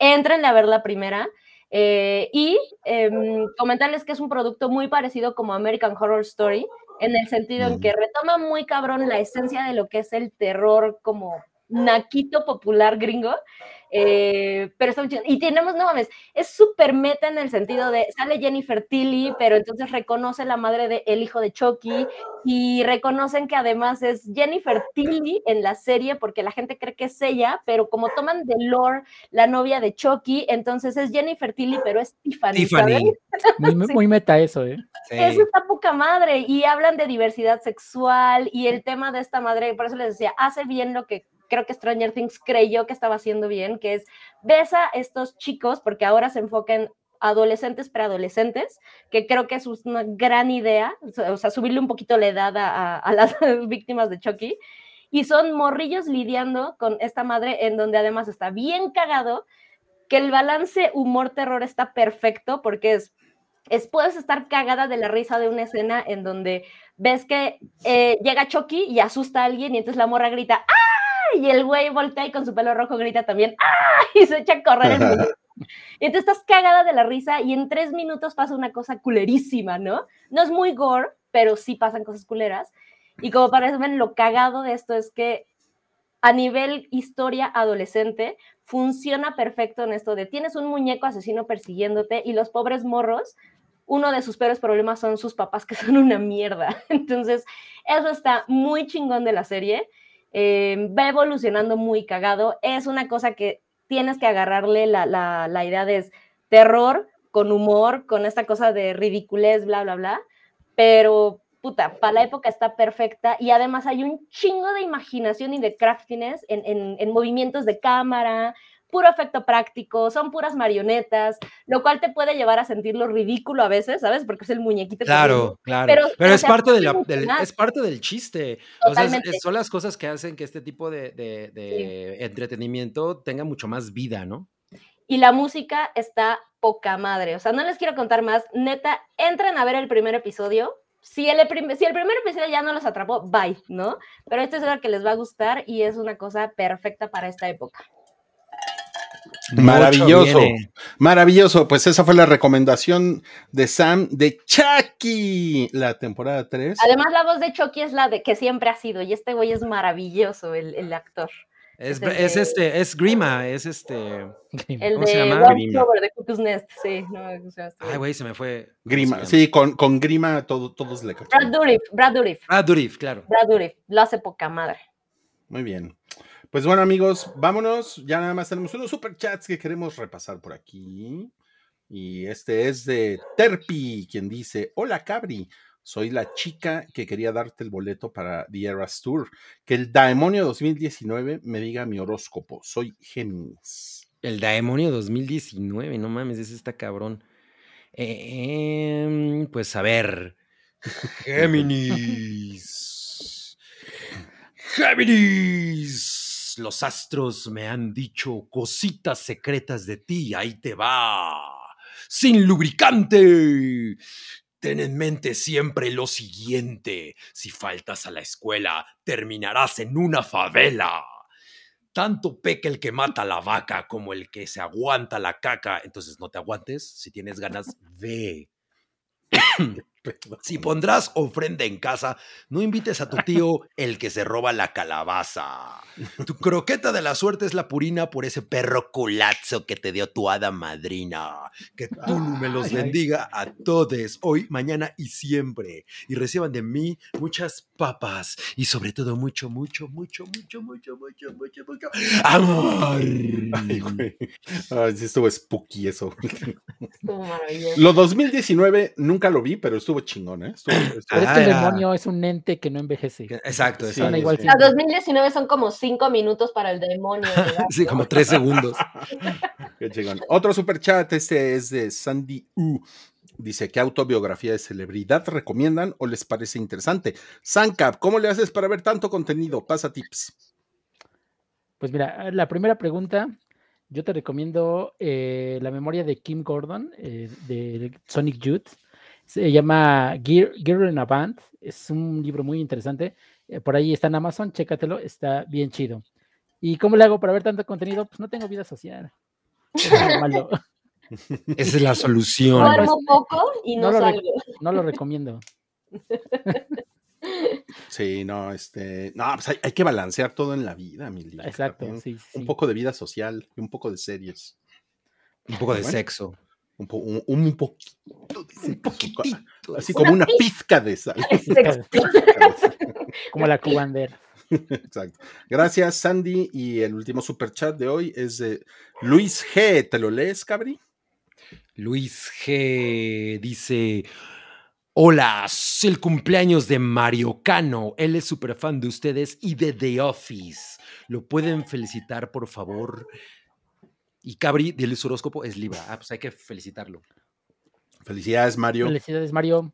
Éntrenle a ver la primera. Eh, y em, comentarles que es un producto muy parecido como American Horror Story, en el sentido en que retoma muy cabrón la esencia de lo que es el terror como naquito popular gringo eh, pero está muy chido. Y tenemos, no mames, es súper meta en el sentido de, sale Jennifer Tilly, pero entonces reconoce la madre del el hijo de Chucky y reconocen que además es Jennifer Tilly en la serie porque la gente cree que es ella, pero como toman de lore la novia de Chucky, entonces es Jennifer Tilly, pero es Tiffany. Tiffany. Muy, meta eso, ¿eh? Eso está poca madre y hablan de diversidad sexual y el tema de esta madre, por eso les decía, hace bien lo que creo que Stranger Things creyó que estaba haciendo bien, que es ves a estos chicos, porque ahora se enfocan adolescentes preadolescentes, que creo que es una gran idea, o sea, subirle un poquito la edad a, las víctimas de Chucky, y son morrillos lidiando con esta madre en donde además está bien cagado, que el balance humor-terror está perfecto, porque es, es, puedes estar cagada de la risa de una escena en donde ves que eh, llega Chucky y asusta a alguien y entonces la morra grita, ¡ah! Y el güey voltea y con su pelo rojo grita también, ¡ah! Y se echa a correr. Y entonces estás cagada de la risa y en tres minutos pasa una cosa culerísima, ¿no? No es muy gore, pero sí pasan cosas culeras. Y como para ver lo cagado de esto es que a nivel historia adolescente funciona perfecto en esto de tienes un muñeco asesino persiguiéndote y los pobres morros, uno de sus peores problemas son sus papás que son una mierda. Entonces, eso está muy chingón de la serie. Eh, va evolucionando muy cagado. Es una cosa que tienes que agarrarle la, la, la idea de terror con humor, con esta cosa de ridiculez, bla, bla, bla. Pero puta, para la época está perfecta y además hay un chingo de imaginación y de craftiness en, en, en, movimientos de cámara, puro efecto práctico, son puras marionetas, lo cual te puede llevar a sentirlo ridículo a veces, ¿sabes? Porque es el muñequito. Claro, claro. Pero, pero es, parte de la, del, es parte del chiste. O sea, es, son las cosas que hacen que este tipo de, de, de sí. entretenimiento tenga mucho más vida, ¿no? Y la música está poca madre. O sea, no les quiero contar más. Neta, entren a ver el primer episodio si el, si el primer episodio ya no los atrapó, bye, ¿no? Pero esto es algo que les va a gustar y es una cosa perfecta para esta época. Maravilloso, maravilloso. Pues esa fue la recomendación de Sam de Chucky, la temporada 3. Además, la voz de Chucky es la de que siempre ha sido, y este güey es maravilloso, el, el actor. Es, es, es de... este, es Grima, es este. El ¿Cómo de se llama? Cover de Cuckoo's Nest, sí. No, o sea, Ay, güey, se me fue. Grima, sí, con, con Grima todo, todos le cachan. Brad Dourif, Brad Dourif. Brad Dourif, claro. Brad Dourif, lo hace poca madre. Muy bien. Pues bueno, amigos, vámonos. Ya nada más tenemos unos superchats que queremos repasar por aquí. Y este es de Terpi, quien dice: Hola, Cabri. Soy la chica que quería darte el boleto para The Eras Tour. Que el Daemonio 2019 me diga mi horóscopo. Soy Géminis. El Daemonio 2019, no mames, ese está cabrón. Eh, pues a ver. Géminis. Géminis. Los astros me han dicho cositas secretas de ti. Ahí te va. Sin lubricante. Ten en mente siempre lo siguiente. Si faltas a la escuela, terminarás en una favela. Tanto peca el que mata a la vaca como el que se aguanta la caca. Entonces no te aguantes. Si tienes ganas, ve. Si pondrás ofrenda en casa, no invites a tu tío el que se roba la calabaza. Tu croqueta de la suerte es la purina por ese perro culazo que te dio tu hada madrina. Que tú me los bendiga a todos, hoy, mañana y siempre. Y reciban de mí muchas papas y sobre todo mucho, mucho, mucho, mucho, mucho, mucho, mucho, mucho amor. Ay, güey. Ay, sí estuvo spooky eso. Lo 2019 nunca lo vi, pero estuvo chingón, ¿eh? Estuvo, estuvo... Pero es que el demonio es un ente que no envejece. Exacto, Sí, exacto. igual sí. siempre. A 2019 son como cinco minutos para el demonio. ¿verdad? Sí, como tres segundos. Qué chingón. Otro super chat, este es de Sandy U. Dice, ¿qué autobiografía de celebridad recomiendan o les parece interesante? Sancap, ¿cómo le haces para ver tanto contenido? Pasa tips. Pues mira, la primera pregunta, yo te recomiendo eh, la memoria de Kim Gordon, eh, de Sonic Youth. Se llama Gear, Gear in a Band. Es un libro muy interesante. Eh, por ahí está en Amazon, chécatelo, está bien chido. ¿Y cómo le hago para ver tanto contenido? Pues no tengo vida social. Es malo. Esa es la solución. Duermo poco y no, No lo, rec- salgo. no lo recomiendo. Sí, no, este. No, pues hay, hay que balancear todo en la vida, mi. Exacto, sí, sí. Un poco de vida social y un poco de series. Un poco de Bueno. sexo. Un, po- un, un poquito de sexo, poquitito. Así como una pizca de sal. Como la Cubander. Exacto. Gracias, Sandy. Y el último super chat de hoy es de Luis G. ¿Te lo lees, Cabri? Luis G dice: Hola, es el cumpleaños de Mario Cano. Él es súper fan de ustedes y de The Office. ¿Lo pueden felicitar, por favor? Y Cabri, del su horóscopo, es Libra. Ah, pues hay que felicitarlo. Felicidades, Mario. Felicidades, Mario.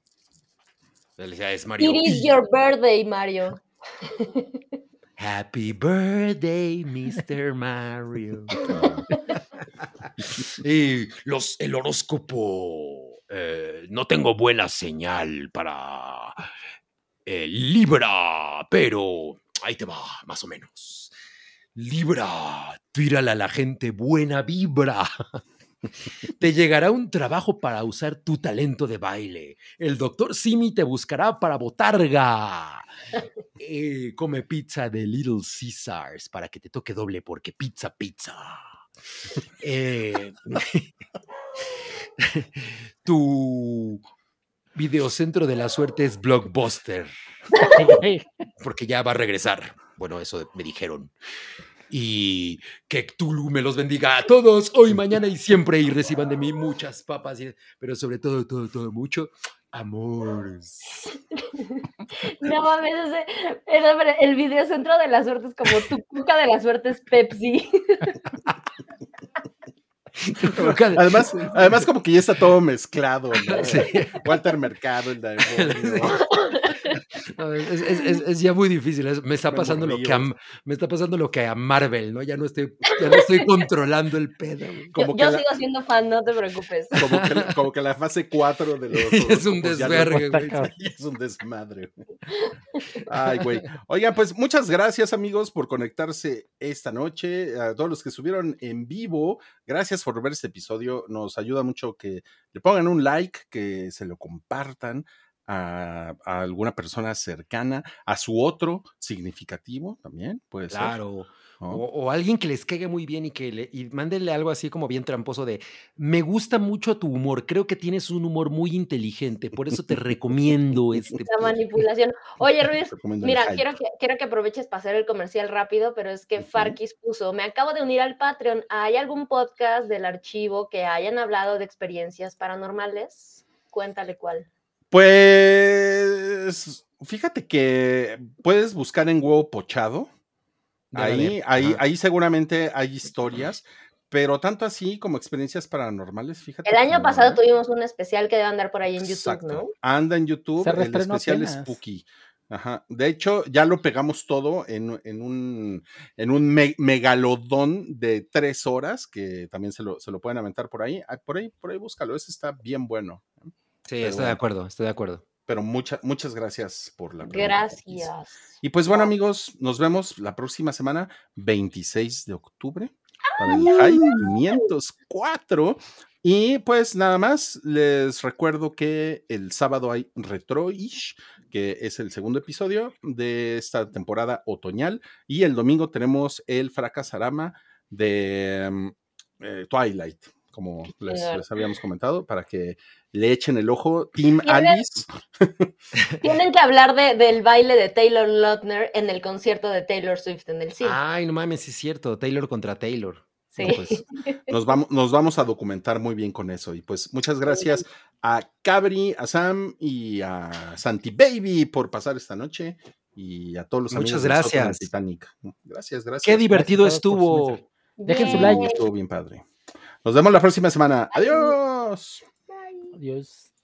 Felicidades, Mario. It is your birthday, Mario. Happy birthday, Mr. Mario. y los, el horóscopo. eh, no tengo buena señal para eh, Libra, pero ahí te va, más o menos. Libra, tírale a la gente buena vibra. Te llegará un trabajo para usar tu talento de baile. El doctor Simi te buscará para botarga. Eh, come pizza de Little Caesars para que te toque doble porque pizza, pizza. Eh, tu videocentro de la suerte es Blockbuster. Porque ya va a regresar. Bueno, eso me dijeron. Y que Tulu me los bendiga a todos, hoy, mañana y siempre, y reciban de mí muchas papas, pero sobre todo, todo, todo, mucho amor. No mames, ese, el videocentro de la suerte es como tu cuca de la suerte es Pepsi. además, además, como que ya está todo mezclado, Walter Mercado, el de es, ya muy difícil. me está pasando lo que a, me está pasando lo que a Marvel, ¿no? Ya no estoy, ya no estoy controlando el pedo. yo, sigo siendo fan, no te preocupes. Como que, la fase 4 de los. es un desvergue, Es un desmadre. Ay, güey. Oigan, pues muchas gracias, amigos, por conectarse esta noche. A todos los que estuvieron en vivo, gracias por ver este episodio. Nos ayuda mucho que le pongan un like, que se lo compartan a, alguna persona cercana, a su otro significativo también, puede claro. O, alguien que les caiga muy bien y que le y mándenle algo así como bien tramposo de me gusta mucho tu humor, creo que tienes un humor muy inteligente, por eso te recomiendo este. La manipulación. Oye, Ruiz, mira, quiero que, quiero que aproveches para hacer el comercial rápido, pero es que Farkis puso, me acabo de unir al Patreon, ¿hay algún podcast del archivo que hayan hablado de experiencias paranormales? Cuéntale cuál. Pues fíjate que puedes buscar en huevo pochado. Ahí, ahí, ahí seguramente hay historias, pero tanto así como experiencias paranormales, fíjate. El año pasado tuvimos un especial que debe andar por ahí en YouTube, ¿no? Anda en YouTube, el especial Spooky. Ajá. De hecho, ya lo pegamos todo en, un, en un megalodón de tres horas, que también se lo, se lo pueden aventar por ahí. Ah, por ahí, por ahí búscalo, ese está bien bueno. ¿eh? Sí, estoy de acuerdo, estoy de acuerdo. Pero muchas muchas gracias por la pregunta. Gracias. Y pues bueno, amigos, nos vemos la próxima semana, 26 de octubre, para el High 504. Y pues nada más, les recuerdo que el sábado hay Retroish, que es el segundo episodio de esta temporada otoñal. Y el domingo tenemos el Fracasarama de mm, eh, Twilight como les, habíamos comentado, para que le echen el ojo. Team Alice. Tienen que hablar del baile de Taylor Lautner en el concierto de Taylor Swift en el cine. Ay, no mames, es cierto. Taylor contra Taylor. Sí. Pues, nos, vamos, nos vamos a documentar muy bien con eso. Y pues muchas gracias a Cabri, a Sam y a Santi Baby por pasar esta noche. Y a todos los Muchas gracias. Titanic. Gracias, gracias. Qué divertido estuvo. Dejen su like. Estuvo bien padre. Nos vemos la próxima semana. Adiós. Adiós.